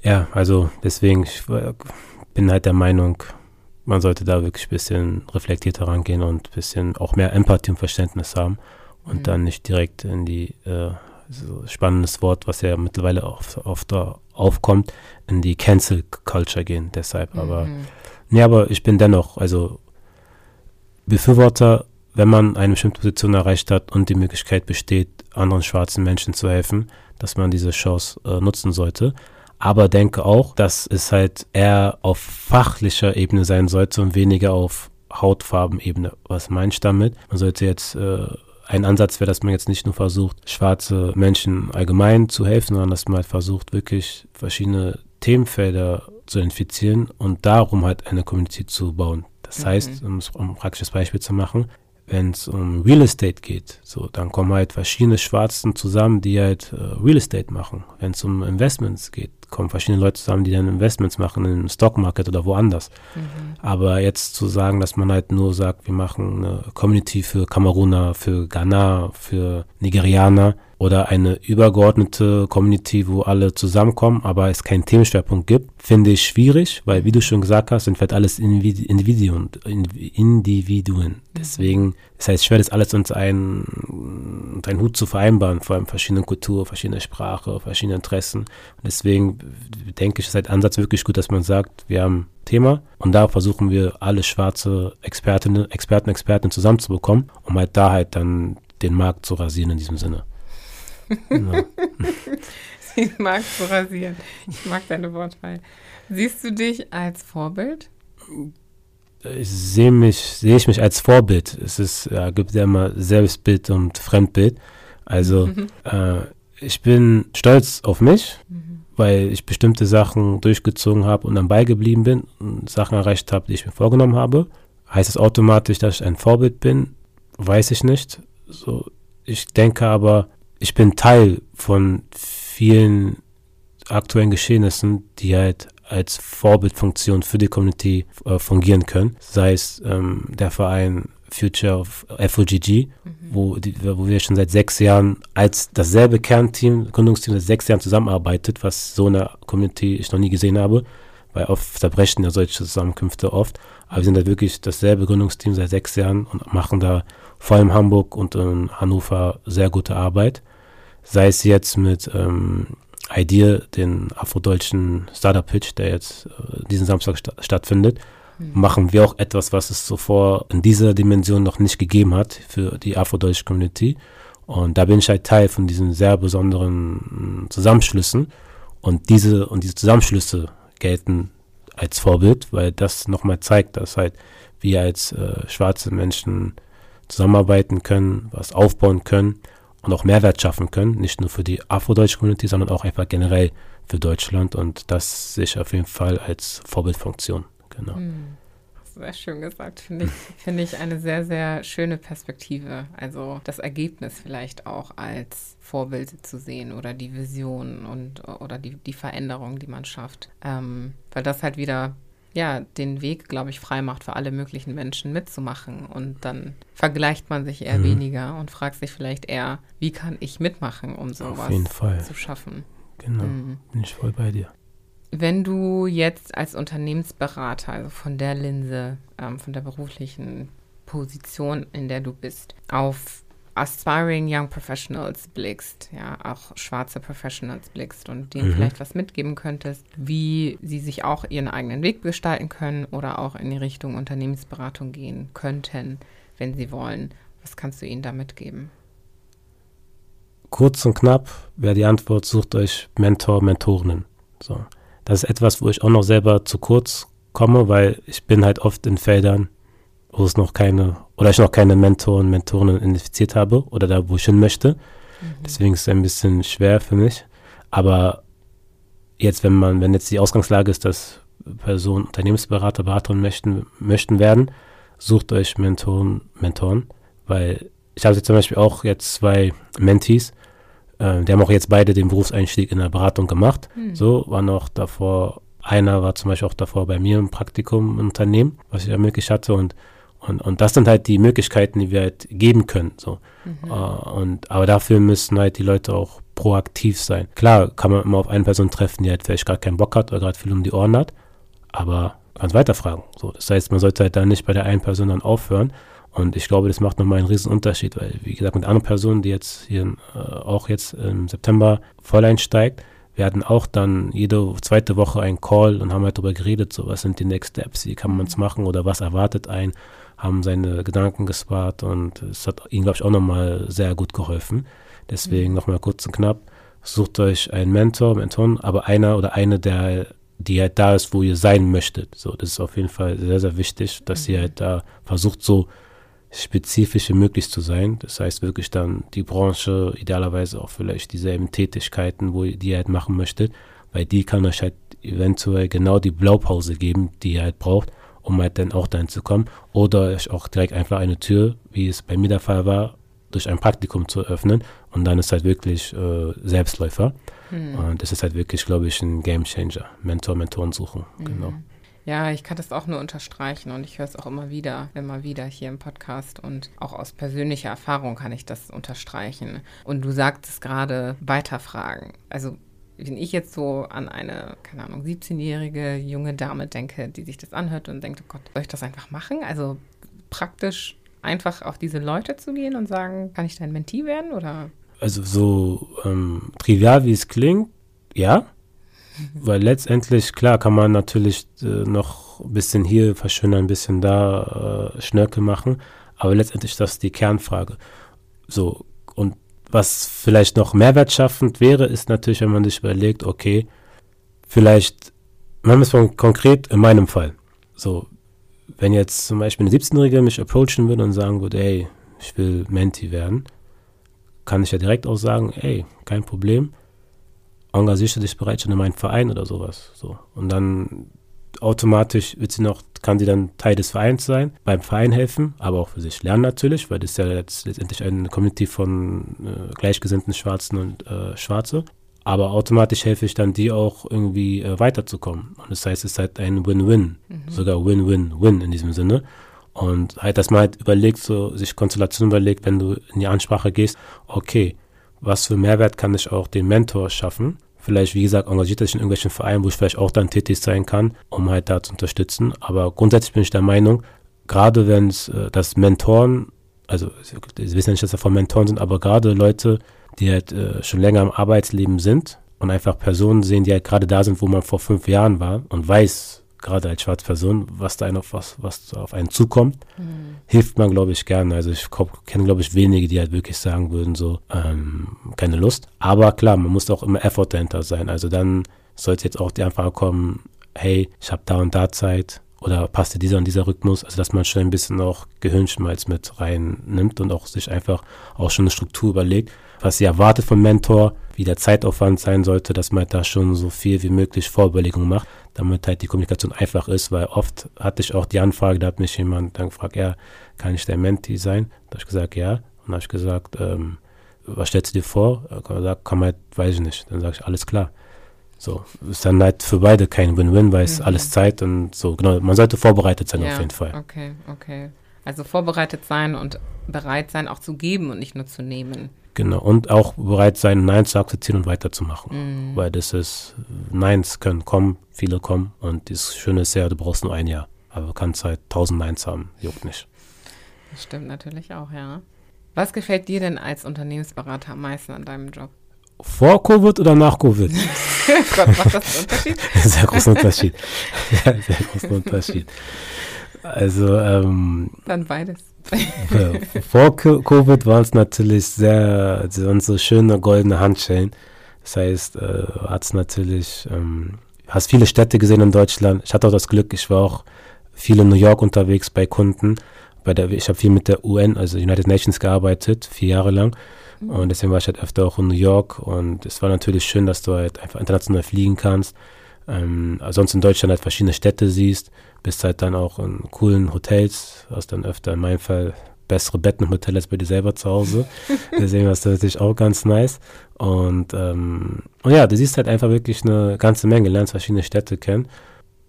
A: ja, also deswegen, ich bin halt der Meinung, man sollte da wirklich ein bisschen reflektierter rangehen und ein bisschen auch mehr Empathie und Verständnis haben und mhm. dann nicht direkt in die, äh, so spannendes Wort, was ja mittlerweile oft, oft aufkommt, in die Cancel Culture gehen. Deshalb, mhm. aber, nee, aber ich bin dennoch, also Befürworter, wenn man eine bestimmte Position erreicht hat und die Möglichkeit besteht, anderen schwarzen Menschen zu helfen, dass man diese Chance äh, nutzen sollte aber denke auch, dass es halt eher auf fachlicher Ebene sein sollte und weniger auf Hautfarbenebene. Was meine ich damit? Man sollte jetzt äh, ein Ansatz wäre, dass man jetzt nicht nur versucht, schwarze Menschen allgemein zu helfen, sondern dass man halt versucht, wirklich verschiedene Themenfelder zu infizieren und darum halt eine Community zu bauen. Das mhm. heißt, um, um ein praktisches Beispiel zu machen, wenn es um Real Estate geht, so, dann kommen halt verschiedene Schwarzen zusammen, die halt äh, Real Estate machen. Wenn es um Investments geht, kommen verschiedene Leute zusammen, die dann Investments machen im Stockmarket oder woanders. Mhm. Aber jetzt zu sagen, dass man halt nur sagt, wir machen eine Community für Kameruner, für Ghana, für Nigerianer, oder eine übergeordnete Community, wo alle zusammenkommen, aber es keinen Themenschwerpunkt gibt, finde ich schwierig, weil wie du schon gesagt hast, sind halt alles Individuen. Individuen. Deswegen ist es schwer, das alles unter einen, unter einen Hut zu vereinbaren, vor allem verschiedene Kulturen, verschiedene Sprache, verschiedene Interessen. Und deswegen denke ich, ist halt Ansatz wirklich gut, dass man sagt, wir haben Thema und da versuchen wir alle schwarze Expertinnen, Experten, Experten zusammenzubekommen, um halt da halt dann den Markt zu rasieren in diesem Sinne.
B: Genau. ich mag zu rasieren. Ich mag deine Wortwahl. Siehst du dich als Vorbild?
A: Ich sehe mich, sehe ich mich als Vorbild. Es ist, ja, gibt ja immer Selbstbild und Fremdbild. Also mhm. äh, ich bin stolz auf mich, mhm. weil ich bestimmte Sachen durchgezogen habe und dann beigeblieben bin und Sachen erreicht habe, die ich mir vorgenommen habe. Heißt es automatisch, dass ich ein Vorbild bin? Weiß ich nicht. So, ich denke aber, ich bin Teil von vielen aktuellen Geschehnissen, die halt als Vorbildfunktion für die Community äh, fungieren können. Sei es ähm, der Verein Future of FOGG, mhm. wo, die, wo wir schon seit sechs Jahren als dasselbe Kernteam, Gründungsteam seit sechs Jahren zusammenarbeitet, was so eine Community ich noch nie gesehen habe, weil oft zerbrechen ja solche Zusammenkünfte oft. Aber wir sind halt wirklich dasselbe Gründungsteam seit sechs Jahren und machen da vor allem Hamburg und in Hannover sehr gute Arbeit sei es jetzt mit ähm, Idea, den afrodeutschen Startup-Pitch, der jetzt äh, diesen Samstag sta stattfindet, mhm. machen wir auch etwas, was es zuvor in dieser Dimension noch nicht gegeben hat für die afrodeutsche Community. Und da bin ich halt Teil von diesen sehr besonderen Zusammenschlüssen. Und diese, und diese Zusammenschlüsse gelten als Vorbild, weil das nochmal zeigt, dass halt wir als äh, schwarze Menschen zusammenarbeiten können, was aufbauen können und auch Mehrwert schaffen können, nicht nur für die afrodeutsche Community, sondern auch einfach generell für Deutschland und das sehe ich auf jeden Fall als Vorbildfunktion. Genau. Mhm.
B: Sehr schön gesagt, finde ich, finde ich eine sehr, sehr schöne Perspektive. Also das Ergebnis vielleicht auch als Vorbild zu sehen oder die Vision und oder die, die Veränderung, die man schafft. Ähm, weil das halt wieder ja, den Weg, glaube ich, frei macht für alle möglichen Menschen mitzumachen. Und dann vergleicht man sich eher mhm. weniger und fragt sich vielleicht eher, wie kann ich mitmachen, um sowas zu schaffen.
A: Genau, mhm. bin ich voll bei dir.
B: Wenn du jetzt als Unternehmensberater, also von der Linse, ähm, von der beruflichen Position, in der du bist, auf aspiring young professionals blickst, ja, auch schwarze Professionals blickst und denen mhm. vielleicht was mitgeben könntest, wie sie sich auch ihren eigenen Weg gestalten können oder auch in die Richtung Unternehmensberatung gehen könnten, wenn sie wollen. Was kannst du ihnen da mitgeben?
A: Kurz und knapp wäre die Antwort, sucht euch Mentor, Mentorinnen. So. Das ist etwas, wo ich auch noch selber zu kurz komme, weil ich bin halt oft in Feldern, wo es noch keine, oder ich noch keine Mentoren, Mentorinnen identifiziert habe oder da, wo ich hin möchte. Mhm. Deswegen ist es ein bisschen schwer für mich. Aber jetzt, wenn man, wenn jetzt die Ausgangslage ist, dass Personen, Unternehmensberater, Beraterinnen möchten, möchten werden, sucht euch Mentoren, Mentoren, weil ich habe jetzt zum Beispiel auch jetzt zwei Mentees, äh, die haben auch jetzt beide den Berufseinstieg in der Beratung gemacht. Mhm. So, war noch davor, einer war zum Beispiel auch davor bei mir im Praktikum im Unternehmen, was ich ermöglicht hatte und und, und das sind halt die Möglichkeiten, die wir halt geben können. So. Mhm. Uh, und, aber dafür müssen halt die Leute auch proaktiv sein. Klar kann man immer auf eine Person treffen, die halt vielleicht gerade keinen Bock hat oder gerade viel um die Ohren hat, aber ganz weiterfragen. So. Das heißt, man sollte halt dann nicht bei der einen Person dann aufhören. Und ich glaube, das macht nochmal einen riesen Unterschied, weil, wie gesagt, mit anderen Personen, die jetzt hier äh, auch jetzt im September voll einsteigt, wir hatten auch dann jede zweite Woche einen Call und haben halt darüber geredet, so was sind die Next Steps, wie kann man es machen oder was erwartet einen haben seine Gedanken gespart und es hat ihnen, glaube ich, auch nochmal sehr gut geholfen. Deswegen mhm. nochmal kurz und knapp, sucht euch einen Mentor, Mentoren, aber einer oder eine, der die halt da ist, wo ihr sein möchtet. So, das ist auf jeden Fall sehr, sehr wichtig, dass mhm. ihr halt da versucht, so spezifisch wie möglich zu sein. Das heißt wirklich dann die Branche, idealerweise auch vielleicht dieselben Tätigkeiten, wo ihr die halt machen möchtet, weil die kann euch halt eventuell genau die Blaupause geben, die ihr halt braucht, um halt dann auch dahin zu kommen. Oder auch direkt einfach eine Tür, wie es bei mir der Fall war, durch ein Praktikum zu öffnen. Und dann ist halt wirklich äh, Selbstläufer. Hm. Und das ist halt wirklich, glaube ich, ein Game Changer. Mentor, Mentoren suchen. Hm. Genau.
B: Ja, ich kann das auch nur unterstreichen und ich höre es auch immer wieder, immer wieder hier im Podcast und auch aus persönlicher Erfahrung kann ich das unterstreichen. Und du sagtest gerade weiterfragen. Also wenn ich jetzt so an eine, keine Ahnung, 17-jährige junge Dame denke, die sich das anhört und denkt, oh Gott, soll ich das einfach machen? Also praktisch einfach auf diese Leute zu gehen und sagen, kann ich dein Mentee werden oder?
A: Also so ähm, trivial wie es klingt, ja. Weil letztendlich, klar, kann man natürlich äh, noch ein bisschen hier verschönern, ein bisschen da äh, Schnörkel machen, aber letztendlich ist das die Kernfrage. So, was vielleicht noch mehrwertschaffend wäre, ist natürlich, wenn man sich überlegt, okay, vielleicht, man ist konkret in meinem Fall. So, wenn jetzt zum Beispiel eine 17-Jährige mich approachen würde und sagen würde, hey, ich will Menti werden, kann ich ja direkt auch sagen, hey, kein Problem, engagierst du dich bereits schon in meinen Verein oder sowas. So. Und dann automatisch wird sie noch, kann sie dann Teil des Vereins sein, beim Verein helfen, aber auch für sich lernen natürlich, weil das ist ja jetzt letztendlich eine Community von äh, gleichgesinnten Schwarzen und äh, Schwarze. Aber automatisch helfe ich dann, die auch irgendwie äh, weiterzukommen. Und das heißt, es ist halt ein Win-Win, mhm. sogar Win-Win-Win in diesem Sinne. Und halt, dass man halt überlegt, so sich Konstellationen überlegt, wenn du in die Ansprache gehst, okay, was für Mehrwert kann ich auch dem Mentor schaffen? Vielleicht, wie gesagt, engagiert er sich in irgendwelchen Vereinen, wo ich vielleicht auch dann tätig sein kann, um halt da zu unterstützen. Aber grundsätzlich bin ich der Meinung, gerade wenn es äh, das Mentoren, also Sie wissen ja nicht, dass da von Mentoren sind, aber gerade Leute, die halt äh, schon länger im Arbeitsleben sind und einfach Personen sehen, die halt gerade da sind, wo man vor fünf Jahren war und weiß, gerade als schwarze Person, was da auf was, was auf einen zukommt, mhm. hilft man, glaube ich, gerne. Also ich kenne, glaube ich, wenige, die halt wirklich sagen würden, so, ähm, keine Lust. Aber klar, man muss auch immer Effort dahinter sein. Also dann sollte jetzt auch die Anfrage kommen, hey, ich habe da und da Zeit oder passt dir dieser und dieser Rhythmus, also dass man schon ein bisschen auch Gehirnschmalz mit reinnimmt und auch sich einfach auch schon eine Struktur überlegt, was sie erwartet vom Mentor, wie der Zeitaufwand sein sollte, dass man da schon so viel wie möglich Vorüberlegungen macht, damit halt die Kommunikation einfach ist, weil oft hatte ich auch die Anfrage, da hat mich jemand dann gefragt, ja, kann ich der Menti sein? Da habe ich gesagt, ja. Und dann habe ich gesagt, ähm, was stellst du dir vor? Hat gesagt, komm halt, weiß ich nicht. Dann sage ich, alles klar. So, ist dann halt für beide kein Win-Win, weil es mhm. alles Zeit und so, genau, man sollte vorbereitet sein ja, auf jeden Fall.
B: Okay, okay. Also vorbereitet sein und bereit sein, auch zu geben und nicht nur zu nehmen.
A: Genau, und auch bereit sein, Nein zu akzeptieren und weiterzumachen. Mhm. Weil das ist, Neins können kommen, viele kommen und das Schöne ist ja, du brauchst nur ein Jahr. Aber du kannst halt tausend Neins haben, juckt nicht.
B: Das stimmt natürlich auch, ja. Was gefällt dir denn als Unternehmensberater am meisten an deinem Job?
A: Vor Covid oder nach Covid? Gott, macht das einen Unterschied? sehr großen Unterschied. Ja, sehr großen Unterschied. Also, ähm,
B: Dann beides.
A: vor Covid waren es natürlich sehr, waren so schöne goldene Handschellen. Das heißt, äh, hat es natürlich, ähm, hast viele Städte gesehen in Deutschland. Ich hatte auch das Glück, ich war auch viel in New York unterwegs bei Kunden. Bei der, ich habe viel mit der UN, also United Nations, gearbeitet, vier Jahre lang. Und deswegen war ich halt öfter auch in New York und es war natürlich schön, dass du halt einfach international fliegen kannst. Ähm, sonst in Deutschland halt verschiedene Städte siehst, bist halt dann auch in coolen Hotels, hast dann öfter in meinem Fall bessere Betten im Hotel als bei dir selber zu Hause. Deswegen war es natürlich auch ganz nice. Und, ähm, und ja, du siehst halt einfach wirklich eine ganze Menge, lernst verschiedene Städte kennen.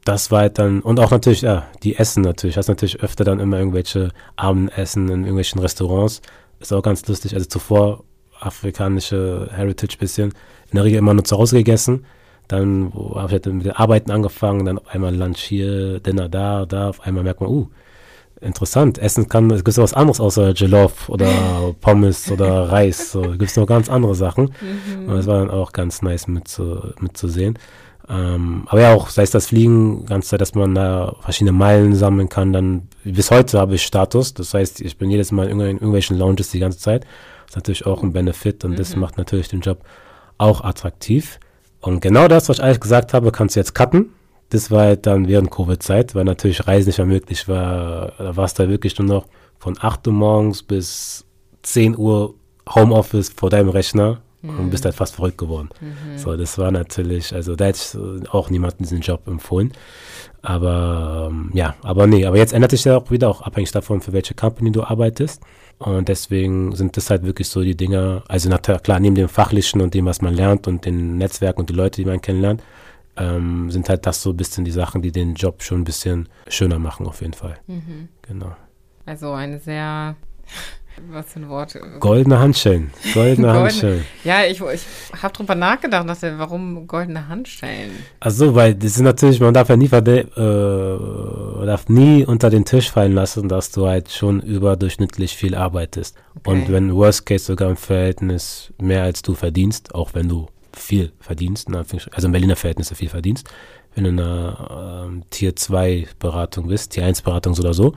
A: Das war halt dann, und auch natürlich, ja, die Essen natürlich. Hast natürlich öfter dann immer irgendwelche Abendessen in irgendwelchen Restaurants ist auch ganz lustig. Also zuvor afrikanische Heritage bisschen. In der Regel immer nur zu Hause gegessen. Dann habe ich mit den Arbeiten angefangen, dann auf einmal Lunch hier, Dinner da, da. Auf einmal merkt man, uh, interessant. Essen kann, es gibt was anderes außer Jollof oder Pommes oder Reis. So, gibt es noch ganz andere Sachen. Mhm. Und das war dann auch ganz nice mitzusehen. Mit zu ähm, aber ja, auch sei es das Fliegen, ganz Zeit, dass man da verschiedene Meilen sammeln kann. Dann bis heute habe ich Status. Das heißt, ich bin jedes Mal in irgendwelchen Lounges die ganze Zeit. Das ist natürlich auch ein Benefit und mhm. das macht natürlich den Job auch attraktiv. Und genau das, was ich eigentlich gesagt habe, kannst du jetzt cutten. Das war halt dann während Covid-Zeit, weil natürlich Reisen nicht mehr möglich war. Da war es da wirklich nur noch von 8 Uhr morgens bis 10 Uhr Homeoffice vor deinem Rechner mhm. und bist halt fast verrückt geworden. Mhm. So, das war natürlich, also da hätte ich auch niemanden diesen Job empfohlen. Aber ähm, ja, aber nee, aber jetzt ändert sich ja auch wieder, auch abhängig davon, für welche Company du arbeitest. Und deswegen sind das halt wirklich so die Dinge, also na, klar, neben dem Fachlichen und dem, was man lernt und den Netzwerken und die Leute, die man kennenlernt, ähm, sind halt das so ein bisschen die Sachen, die den Job schon ein bisschen schöner machen, auf jeden Fall. Mhm. Genau.
B: Also eine sehr was für ein Wort.
A: Goldene Handschellen. Goldene, goldene Handschellen.
B: Ja, ich, ich habe drüber nachgedacht, dachte, warum goldene Handschellen?
A: Also, weil das ist natürlich, man darf ja nie, äh, darf nie unter den Tisch fallen lassen, dass du halt schon überdurchschnittlich viel arbeitest. Okay. Und wenn Worst Case sogar im Verhältnis mehr als du verdienst, auch wenn du viel verdienst, also in Berliner Verhältnisse viel verdienst, wenn du in einer ähm, Tier 2 Beratung bist, Tier 1 Beratung oder so,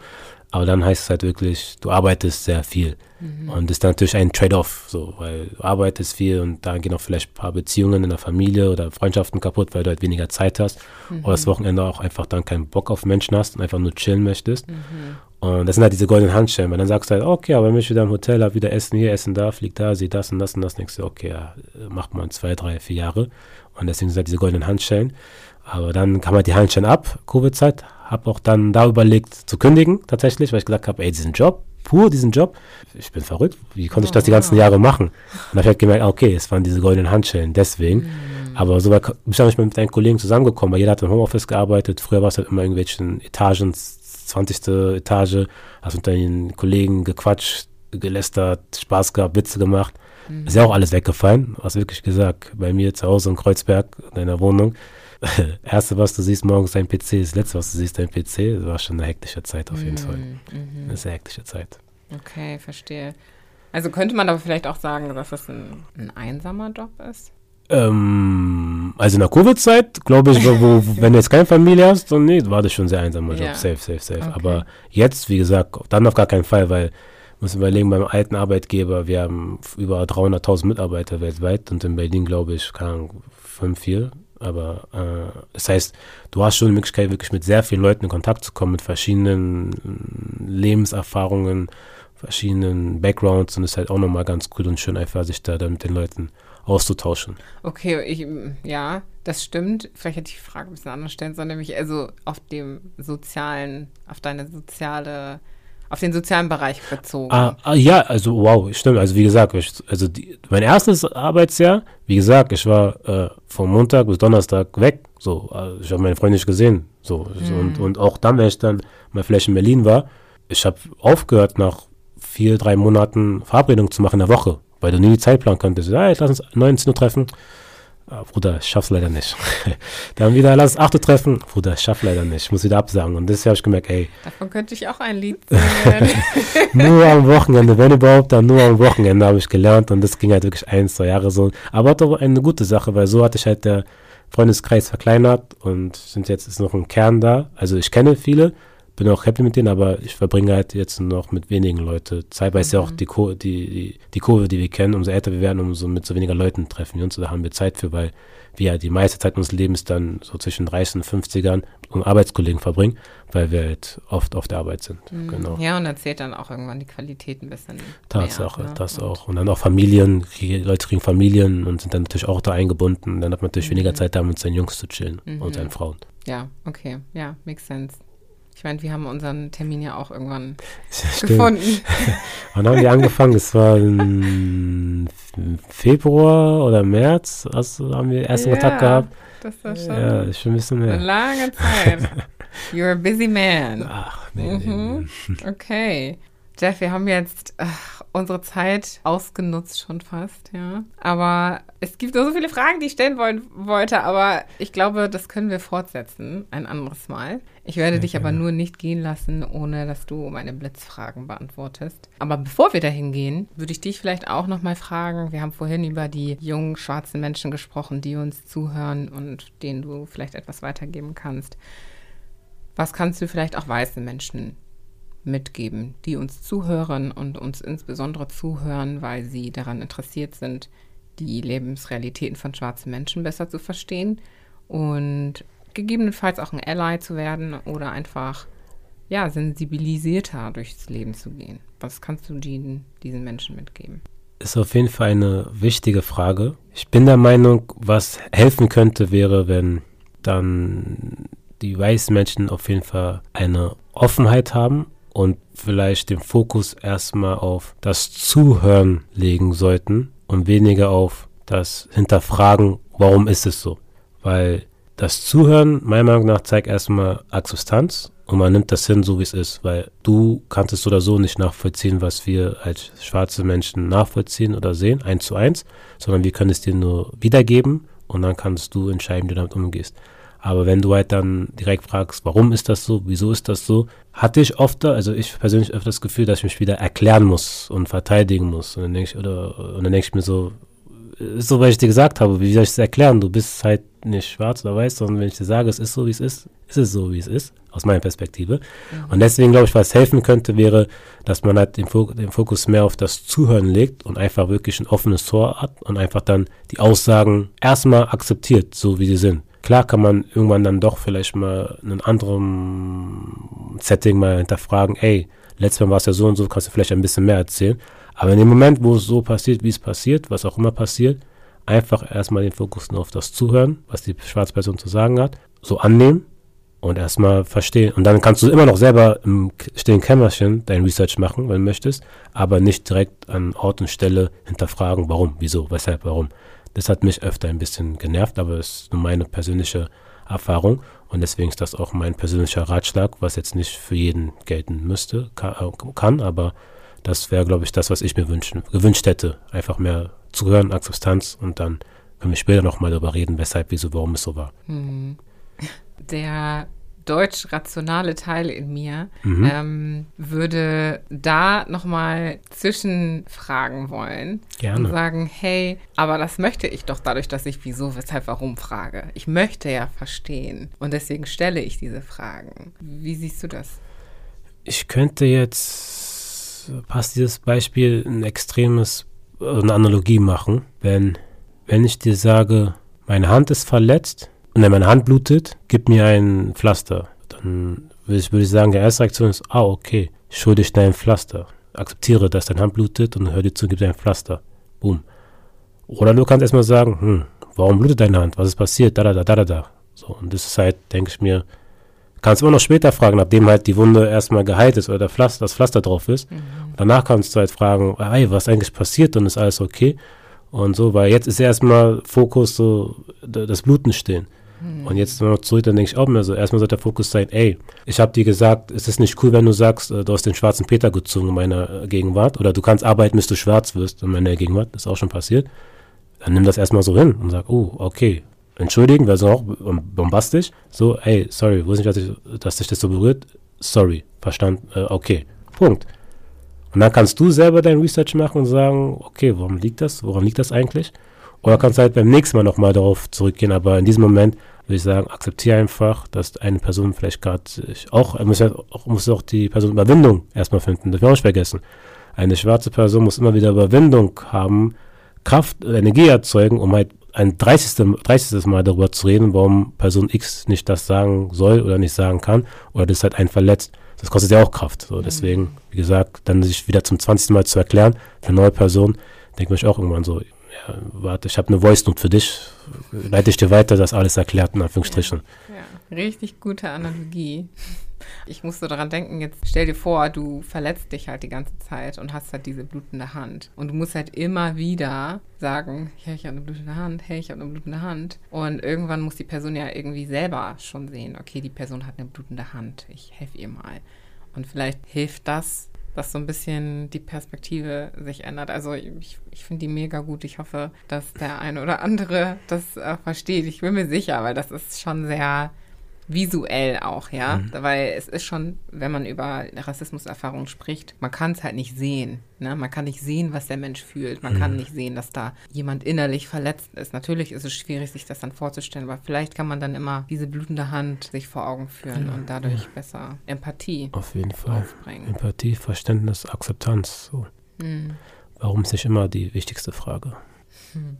A: aber dann heißt es halt wirklich, du arbeitest sehr viel. Mhm. Und das ist natürlich ein Trade-off, so, weil du arbeitest viel und da gehen auch vielleicht ein paar Beziehungen in der Familie oder Freundschaften kaputt, weil du halt weniger Zeit hast. Mhm. Oder das Wochenende auch einfach dann keinen Bock auf Menschen hast und einfach nur chillen möchtest. Mhm. Und das sind halt diese goldenen Handschellen, weil dann sagst du halt, okay, aber wenn ich wieder im Hotel habe, wieder Essen hier, Essen da, fliegt da, sieht das und das und das, denkst du, okay, ja, macht man zwei, drei, vier Jahre. Und deswegen sind halt diese goldenen Handschellen. Aber dann kam halt die Handschellen ab, Covid-Zeit, habe auch dann da überlegt zu kündigen tatsächlich, weil ich gesagt habe, ey, diesen Job, pur diesen Job, ich bin verrückt, wie konnte ich das die ganzen Jahre machen? Und dann habe ich halt gemerkt, okay, es waren diese goldenen Handschellen, deswegen. Mhm. Aber so bin ich dann mit deinen Kollegen zusammengekommen, weil jeder hat im Homeoffice gearbeitet, früher war es halt immer irgendwelchen Etagen, 20. Etage, hast mit deinen Kollegen gequatscht, gelästert, Spaß gehabt, Witze gemacht. Mhm. Ist ja auch alles weggefallen, hast wirklich gesagt, bei mir zu Hause in Kreuzberg, in deiner Wohnung, Erste, was du siehst morgens dein PC, das Letzte, was du siehst dein PC. Das war schon eine hektische Zeit auf jeden mm, Fall. Mhm. Eine sehr hektische Zeit.
B: Okay, verstehe. Also könnte man aber vielleicht auch sagen, dass es ein, ein einsamer Job ist?
A: Ähm, also in der Covid-Zeit, glaube ich, wo, wenn du jetzt keine Familie hast, dann nee, war das schon sehr einsamer Job.
B: Ja.
A: Safe, safe, safe.
B: Okay.
A: Aber jetzt, wie gesagt, dann auf gar keinen Fall, weil muss überlegen, beim alten Arbeitgeber, wir haben über 300.000 Mitarbeiter weltweit und in Berlin, glaube ich, keine Ahnung, fünf, vier. Aber äh, das heißt, du hast schon die Möglichkeit, wirklich mit sehr vielen Leuten in Kontakt zu kommen, mit verschiedenen äh, Lebenserfahrungen, verschiedenen Backgrounds und es ist halt auch nochmal ganz cool und schön, einfach sich da dann mit den Leuten auszutauschen.
B: Okay, ich, ja, das stimmt. Vielleicht hätte ich die Frage ein bisschen anders stellen sollen, nämlich also auf dem sozialen, auf deine soziale, auf den sozialen Bereich bezogen.
A: Ah, ah, ja, also wow, stimmt. Also wie gesagt, ich, also die, mein erstes Arbeitsjahr, wie gesagt, ich war äh, von Montag bis Donnerstag weg. So, also ich habe meine Freunde nicht gesehen. So, so und, und auch dann, wenn ich dann mal vielleicht in Berlin war, ich habe aufgehört nach vier, drei Monaten Verabredung zu machen in der Woche, weil du nie die Zeit planen konntest. Ja, jetzt lass uns 19 Uhr treffen. Ah, Bruder, ich schaff's leider nicht. dann wieder, lass uns 8 Uhr treffen. Bruder, ich schaff leider nicht. Ich muss wieder absagen. Und das habe ich gemerkt, ey,
B: Davon könnte ich auch ein Lied singen.
A: nur am Wochenende, wenn überhaupt, dann nur am Wochenende habe ich gelernt und das ging halt wirklich ein, zwei Jahre so. Aber hat auch eine gute Sache, weil so hatte ich halt der Freundeskreis verkleinert und sind jetzt ist noch ein Kern da. Also ich kenne viele, bin auch happy mit denen, aber ich verbringe halt jetzt noch mit wenigen Leuten Zeit, weil es ja auch die, Kur die, die, die Kurve, die wir kennen, umso älter wir werden, umso mit so weniger Leuten treffen wir uns. Da haben wir Zeit für, weil wir ja die meiste Zeit unseres Lebens dann so zwischen 30 und 50ern um Arbeitskollegen verbringen, weil wir halt oft auf der Arbeit sind. Genau.
B: Ja, und erzählt dann auch irgendwann die Qualität ein bisschen.
A: Tatsache,
B: mehr, ne?
A: das
B: Und-
A: auch. Und dann auch Familien, Leute kriegen Familien und sind dann natürlich auch da eingebunden. Dann hat man natürlich weniger Zeit, da mit seinen Jungs zu chillen und seinen Frauen.
B: Ja, okay, ja, makes sense. Ich meine, wir haben unseren Termin ja auch irgendwann
A: Stimmt.
B: gefunden.
A: Wann haben wir angefangen? Es war im Februar oder März, also haben wir ersten Kontakt gehabt.
B: Das war schon
A: Ja, schon ein bisschen
B: eine
A: mehr.
B: lange Zeit. You're a busy man.
A: Ach, nee, nee,
B: Mhm. Okay. Jeff, wir haben jetzt ach, unsere Zeit ausgenutzt schon fast, ja. Aber es gibt noch so viele Fragen, die ich stellen wollen, wollte, aber ich glaube, das können wir fortsetzen, ein anderes Mal. Ich werde
A: Sehr
B: dich aber
A: gerne.
B: nur nicht gehen lassen, ohne dass du meine Blitzfragen beantwortest. Aber bevor wir dahin gehen, würde ich dich vielleicht auch noch mal fragen. Wir haben vorhin über die jungen schwarzen Menschen gesprochen, die uns zuhören und denen du vielleicht etwas weitergeben kannst. Was kannst du vielleicht auch weißen Menschen mitgeben, die uns zuhören und uns insbesondere zuhören, weil sie daran interessiert sind, die Lebensrealitäten von schwarzen Menschen besser zu verstehen und gegebenenfalls auch ein Ally zu werden oder einfach ja, sensibilisierter durchs Leben zu gehen. Was kannst du diesen, diesen Menschen mitgeben?
A: ist auf jeden Fall eine wichtige Frage. Ich bin der Meinung, was helfen könnte, wäre, wenn dann die weißen Menschen auf jeden Fall eine Offenheit haben und vielleicht den Fokus erstmal auf das Zuhören legen sollten und weniger auf das Hinterfragen, warum ist es so. Weil das Zuhören, meiner Meinung nach, zeigt erstmal Akzeptanz und man nimmt das hin, so wie es ist, weil du kannst es oder so nicht nachvollziehen, was wir als schwarze Menschen nachvollziehen oder sehen, eins zu eins, sondern wir können es dir nur wiedergeben und dann kannst du entscheiden, wie du damit umgehst. Aber wenn du halt dann direkt fragst, warum ist das so, wieso ist das so, hatte ich oft, also ich persönlich öfter das Gefühl, dass ich mich wieder erklären muss und verteidigen muss. Und dann denke ich, oder, und dann denke ich mir so, so, weil ich dir gesagt habe, wie soll ich es erklären? Du bist halt nicht schwarz oder weiß, sondern wenn ich dir sage, es ist so, wie es ist, ist es so, wie es ist, aus meiner Perspektive. Und deswegen glaube ich, was helfen könnte, wäre, dass man halt den, Fok den Fokus mehr auf das Zuhören legt und einfach wirklich ein offenes Tor hat und einfach dann die Aussagen erstmal akzeptiert, so wie sie sind. Klar kann man irgendwann dann doch vielleicht mal in einem anderen Setting mal hinterfragen, ey, letztes Mal war es ja so und so, kannst du vielleicht ein bisschen mehr erzählen. Aber in dem Moment, wo es so passiert, wie es passiert, was auch immer passiert, einfach erstmal den Fokus nur auf das Zuhören, was die Schwarzperson zu sagen hat, so annehmen und erstmal verstehen. Und dann kannst du immer noch selber im stillen Kämmerchen dein Research machen, wenn du möchtest, aber nicht direkt an Ort und Stelle hinterfragen, warum, wieso, weshalb, warum. Das hat mich öfter ein bisschen genervt, aber es ist nur meine persönliche Erfahrung und deswegen ist das auch mein persönlicher Ratschlag, was jetzt nicht für jeden gelten müsste, äh, kann, aber das wäre, glaube ich, das, was ich mir wünschen, gewünscht hätte. Einfach mehr zuhören, Akzeptanz und dann können wir später nochmal darüber reden, weshalb, wieso, warum es so war.
B: Hm. Der deutsch-rationale Teil in mir mhm. ähm, würde da nochmal zwischenfragen wollen.
A: Gerne.
B: Und sagen, hey, aber das möchte ich doch dadurch, dass ich wieso, weshalb, warum frage. Ich möchte ja verstehen. Und deswegen stelle ich diese Fragen. Wie siehst du das?
A: Ich könnte jetzt, passt dieses Beispiel, ein extremes, eine Analogie machen. Wenn, wenn ich dir sage, meine Hand ist verletzt, und wenn meine Hand blutet, gib mir ein Pflaster. Dann würde ich, würde ich sagen, die erste Reaktion ist, ah, okay, schulde ich dein Pflaster. Akzeptiere, dass deine Hand blutet und hör dir zu, gib dir ein Pflaster. Boom. Oder du kannst erstmal sagen, hm, warum blutet deine Hand? Was ist passiert? Da, da, da, da, da, da. So, und das ist halt, denke ich mir, kannst immer noch später fragen, nachdem halt die Wunde erstmal geheilt ist oder der Pflaster, das Pflaster drauf ist. Mhm. Danach kannst du halt fragen, hey, was ist eigentlich passiert und ist alles okay? Und so, weil jetzt ist erstmal Fokus so, das Bluten stehen. Und jetzt noch zurück, dann denke ich auch mehr so, erstmal sollte der Fokus sein, ey, ich habe dir gesagt, es ist nicht cool, wenn du sagst, äh, du hast den schwarzen Peter gezogen in meiner äh, Gegenwart oder du kannst arbeiten, bis du schwarz wirst in meiner Gegenwart, das ist auch schon passiert. Dann nimm das erstmal so hin und sag, oh, okay, entschuldigen, wäre so auch bombastisch. So, ey, sorry, wusste nicht, dass, ich, dass dich das so berührt. Sorry, verstanden, äh, okay, Punkt. Und dann kannst du selber dein Research machen und sagen, okay, warum liegt das? Woran liegt das eigentlich? Oder kannst du halt beim nächsten Mal nochmal darauf zurückgehen. Aber in diesem Moment würde ich sagen, akzeptiere einfach, dass eine Person vielleicht gerade auch, muss ja auch, muss auch die Person Überwindung erstmal finden. Das wir auch nicht vergessen. Eine schwarze Person muss immer wieder Überwindung haben, Kraft, Energie erzeugen, um halt ein 30. 30. Mal darüber zu reden, warum Person X nicht das sagen soll oder nicht sagen kann oder das halt einen verletzt. Das kostet ja auch Kraft. So, deswegen, wie gesagt, dann sich wieder zum 20. Mal zu erklären für eine neue Person, denke ich auch irgendwann so, ja, warte, ich habe eine Voice Note für dich, leite ich dir weiter, das alles erklärt, in Anführungsstrichen.
B: Ja, ja. Richtig gute Analogie. Ich musste daran denken, jetzt stell dir vor, du verletzt dich halt die ganze Zeit und hast halt diese blutende Hand. Und du musst halt immer wieder sagen, hey, ich habe eine blutende Hand, hey, ich habe eine blutende Hand. Und irgendwann muss die Person ja irgendwie selber schon sehen, okay, die Person hat eine blutende Hand, ich helfe ihr mal. Und vielleicht hilft das, dass so ein bisschen die Perspektive sich ändert. Also ich, ich finde die mega gut. Ich hoffe, dass der eine oder andere das äh, versteht. Ich bin mir sicher, weil das ist schon sehr visuell auch, ja, mhm. weil es ist schon, wenn man über Rassismuserfahrungen spricht, man kann es halt nicht sehen, ne? man kann nicht sehen, was der Mensch fühlt, man mhm. kann nicht sehen, dass da jemand innerlich verletzt ist. Natürlich ist es schwierig, sich das dann vorzustellen, aber vielleicht kann man dann immer diese blutende Hand sich vor Augen führen ja, und dadurch ja. besser Empathie
A: auf jeden Fall aufbringen. Empathie, Verständnis, Akzeptanz, so. Mhm. Warum ist nicht immer die wichtigste Frage?
B: Mhm.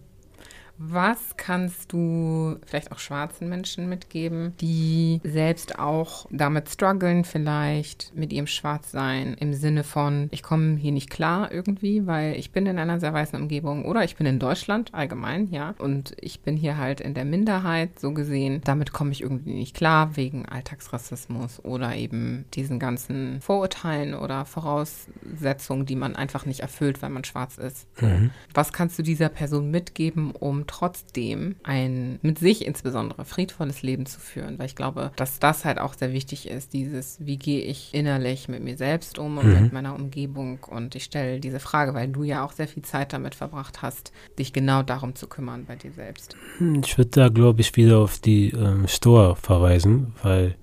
B: Was kannst du vielleicht auch schwarzen Menschen mitgeben, die selbst auch damit strugglen, vielleicht mit ihrem Schwarzsein im Sinne von, ich komme hier nicht klar irgendwie, weil ich bin in einer sehr weißen Umgebung oder ich bin in Deutschland allgemein, ja, und ich bin hier halt in der Minderheit so gesehen. Damit komme ich irgendwie nicht klar wegen Alltagsrassismus oder eben diesen ganzen Vorurteilen oder Voraussetzungen, die man einfach nicht erfüllt, weil man schwarz ist. Mhm. Was kannst du dieser Person mitgeben, um trotzdem ein mit sich insbesondere friedvolles Leben zu führen, weil ich glaube, dass das halt auch sehr wichtig ist, dieses, wie gehe ich innerlich mit mir selbst um und mhm. mit meiner Umgebung und ich stelle diese Frage, weil du ja auch sehr viel Zeit damit verbracht hast, dich genau darum zu kümmern bei dir selbst.
A: Hm, ich würde da, glaube ich, wieder auf die ähm, Store verweisen, weil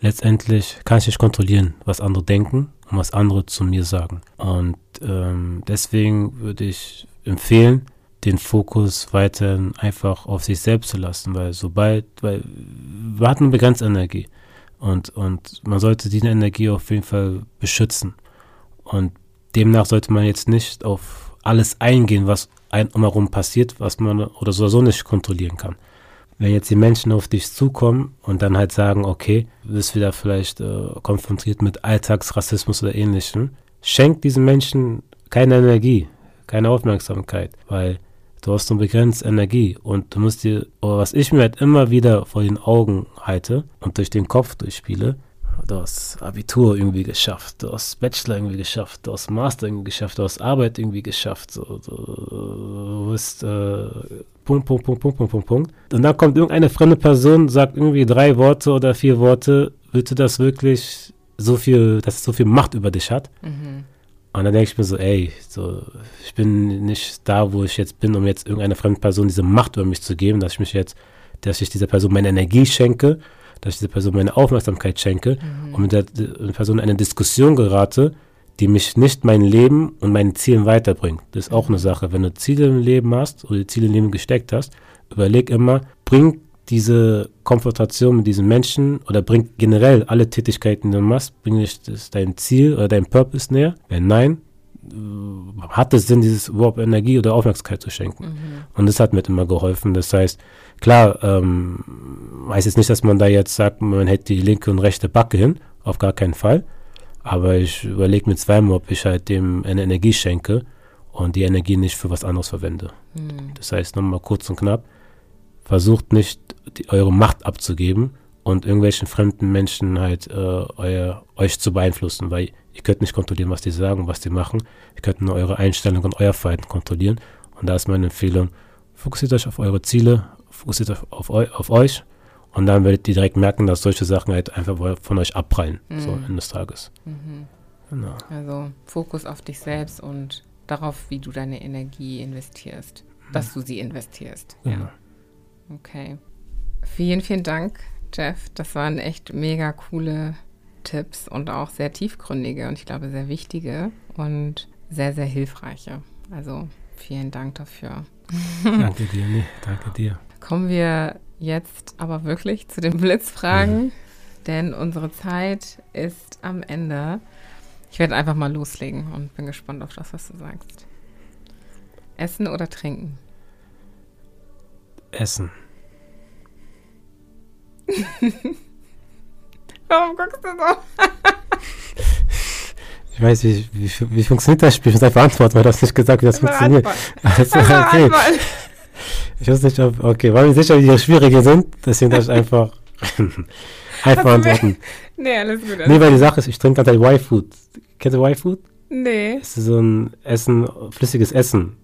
A: letztendlich kann ich nicht kontrollieren, was andere denken und was andere zu mir sagen. Und ähm, deswegen würde ich empfehlen, den Fokus weiterhin einfach auf sich selbst zu lassen, weil sobald, weil wir hatten eine begrenzte Energie und, und man sollte diese Energie auf jeden Fall beschützen. Und demnach sollte man jetzt nicht auf alles eingehen, was ein umherum passiert, was man oder so, nicht kontrollieren kann. Wenn jetzt die Menschen auf dich zukommen und dann halt sagen, okay, du bist wieder vielleicht äh, konfrontiert mit Alltagsrassismus oder ähnlichem, schenk diesen Menschen keine Energie, keine Aufmerksamkeit, weil Du hast nur begrenzt Energie und du musst dir, was ich mir halt immer wieder vor den Augen halte und durch den Kopf durchspiele, du hast Abitur irgendwie geschafft, du hast Bachelor irgendwie geschafft, du hast Master irgendwie geschafft, du hast Arbeit irgendwie geschafft, so, du, du bist äh, Punkt, Punkt, Punkt, Punkt, Punkt, Punkt, Punkt. Und dann kommt irgendeine fremde Person, sagt irgendwie drei Worte oder vier Worte, willst du das wirklich so viel, dass es so viel Macht über dich hat? Mhm. Und dann denke ich mir so, ey, so, ich bin nicht da, wo ich jetzt bin, um jetzt irgendeiner fremden Person diese Macht über mich zu geben, dass ich mich jetzt, dass ich dieser Person meine Energie schenke, dass ich dieser Person meine Aufmerksamkeit schenke mhm. und mit der, der Person in eine Diskussion gerate, die mich nicht mein Leben und meinen Zielen weiterbringt. Das ist auch eine Sache. Wenn du Ziele im Leben hast oder Ziele im Leben gesteckt hast, überleg immer, bringt diese Konfrontation mit diesen Menschen oder bringt generell alle Tätigkeiten, die du machst, bringt dich dein Ziel oder dein Purpose näher? Wenn nein, äh, hat es Sinn, dieses überhaupt Energie oder Aufmerksamkeit zu schenken. Mhm. Und das hat mir immer geholfen. Das heißt, klar, ähm, heißt jetzt nicht, dass man da jetzt sagt, man hält die linke und rechte Backe hin, auf gar keinen Fall. Aber ich überlege mir zweimal, ob ich halt dem eine Energie schenke und die Energie nicht für was anderes verwende. Mhm. Das heißt, nochmal kurz und knapp, versucht nicht, die, eure Macht abzugeben und irgendwelchen fremden Menschen halt äh, euer, euch zu beeinflussen, weil ihr könnt nicht kontrollieren, was die sagen, was die machen. Ihr könnt nur eure Einstellung und euer Verhalten kontrollieren. Und da ist meine Empfehlung, fokussiert euch auf eure Ziele, fokussiert euch auf, eu auf euch und dann werdet ihr direkt merken, dass solche Sachen halt einfach von euch abprallen, mhm. so Ende des Tages. Mhm.
B: Genau. Also Fokus auf dich selbst und darauf, wie du deine Energie investierst, mhm. dass du sie investierst. Genau. Ja. Okay. Vielen, vielen Dank, Jeff. Das waren echt mega coole Tipps und auch sehr tiefgründige und ich glaube sehr wichtige und sehr, sehr hilfreiche. Also vielen Dank dafür.
A: Danke dir, nee, danke dir.
B: Kommen wir jetzt aber wirklich zu den Blitzfragen, mhm. denn unsere Zeit ist am Ende. Ich werde einfach mal loslegen und bin gespannt auf das, was du sagst. Essen oder trinken?
A: Essen.
B: Warum guckst du so?
A: ich weiß, wie, wie, wie funktioniert das Spiel? Ich muss einfach antworten, weil du hast nicht gesagt, wie das funktioniert. Also, okay. Ich weiß nicht, ob, okay, weil wir sicher, wie die schwierige sind, deswegen darf ich einfach, einfach antworten. Nee, alles gut. Alles nee, weil die Sache ist, ich trinke gerade Y-Food. Kennst du Y-Food?
B: Nee.
A: Es ist so ein Essen, flüssiges Essen.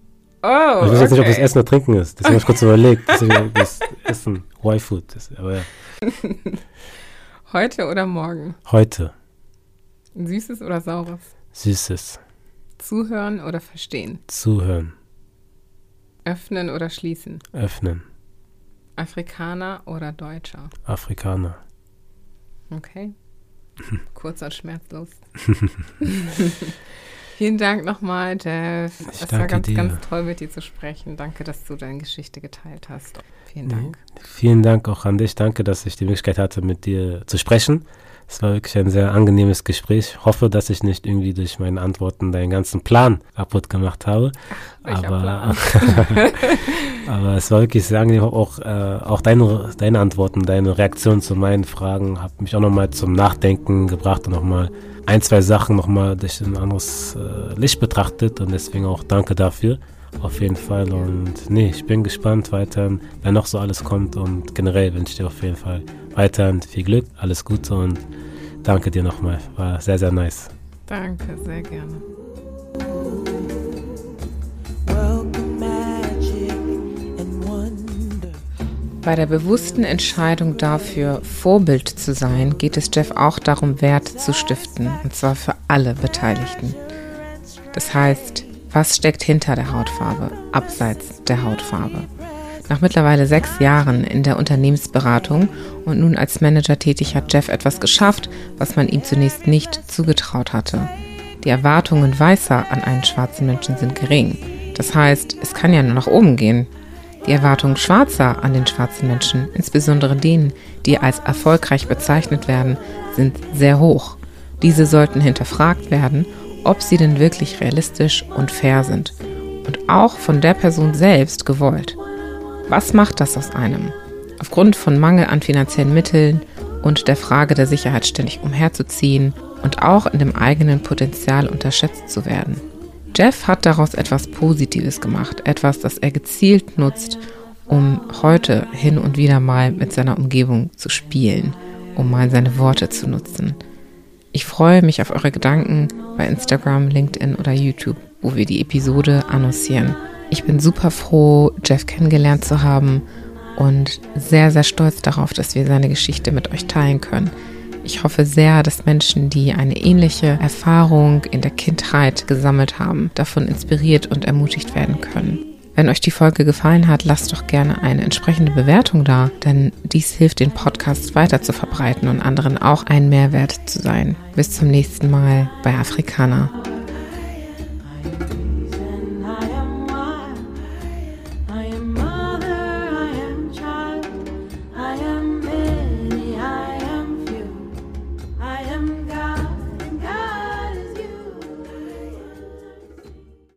B: Oh, ich
A: weiß okay. jetzt nicht, ob das Essen oder Trinken ist. Deswegen habe ich kurz überlegt. Deswegen das Essen, Y-Food. Aber ja.
B: Heute oder morgen?
A: Heute.
B: Süßes oder saures?
A: Süßes.
B: Zuhören oder verstehen?
A: Zuhören.
B: Öffnen oder schließen?
A: Öffnen.
B: Afrikaner oder Deutscher?
A: Afrikaner.
B: Okay. Kurz und schmerzlos. Vielen Dank nochmal, Jeff. Ich es war ganz, dir. ganz toll, mit dir zu sprechen. Danke, dass du deine Geschichte geteilt hast. Vielen Dank.
A: Vielen Dank auch an dich. Danke, dass ich die Möglichkeit hatte, mit dir zu sprechen. Es war wirklich ein sehr angenehmes Gespräch. Ich hoffe, dass ich nicht irgendwie durch meine Antworten deinen ganzen Plan kaputt gemacht habe.
B: Ach,
A: aber, aber es war wirklich sehr angenehm. Auch, äh, auch deine, deine Antworten, deine Reaktion zu meinen Fragen hat mich auch nochmal zum Nachdenken gebracht und nochmal ein, zwei Sachen nochmal durch ein anderes äh, Licht betrachtet. Und deswegen auch danke dafür. Auf jeden Fall. Und nee, ich bin gespannt weiterhin, wer noch so alles kommt. Und generell wünsche ich dir auf jeden Fall weiterhin viel Glück, alles Gute und danke dir nochmal. War sehr, sehr nice.
B: Danke, sehr gerne. Bei der bewussten Entscheidung dafür, Vorbild zu sein, geht es Jeff auch darum, Wert zu stiften, und zwar für alle Beteiligten. Das heißt, was steckt hinter der Hautfarbe, abseits der Hautfarbe? Nach mittlerweile sechs Jahren in der Unternehmensberatung und nun als Manager tätig hat Jeff etwas geschafft, was man ihm zunächst nicht zugetraut hatte. Die Erwartungen Weißer an einen schwarzen Menschen sind gering. Das heißt, es kann ja nur nach oben gehen. Die Erwartungen Schwarzer an den schwarzen Menschen, insbesondere denen, die als erfolgreich bezeichnet werden, sind sehr hoch. Diese sollten hinterfragt werden ob sie denn wirklich realistisch und fair sind und auch von der Person selbst gewollt. Was macht das aus einem? Aufgrund von Mangel an finanziellen Mitteln und der Frage der Sicherheit ständig umherzuziehen und auch in dem eigenen Potenzial unterschätzt zu werden. Jeff hat daraus etwas Positives gemacht, etwas, das er gezielt nutzt, um heute hin und wieder mal mit seiner Umgebung zu spielen, um mal seine Worte zu nutzen. Ich freue mich auf eure Gedanken bei Instagram, LinkedIn oder YouTube, wo wir die Episode annoncieren. Ich bin super froh, Jeff kennengelernt zu haben und sehr, sehr stolz darauf, dass wir seine Geschichte mit euch teilen können. Ich hoffe sehr, dass Menschen, die eine ähnliche Erfahrung in der Kindheit gesammelt haben, davon inspiriert und ermutigt werden können. Wenn euch die Folge gefallen hat, lasst doch gerne eine entsprechende Bewertung da, denn dies hilft den Podcast weiter zu verbreiten und anderen auch ein Mehrwert zu sein. Bis zum nächsten Mal bei Afrikaner.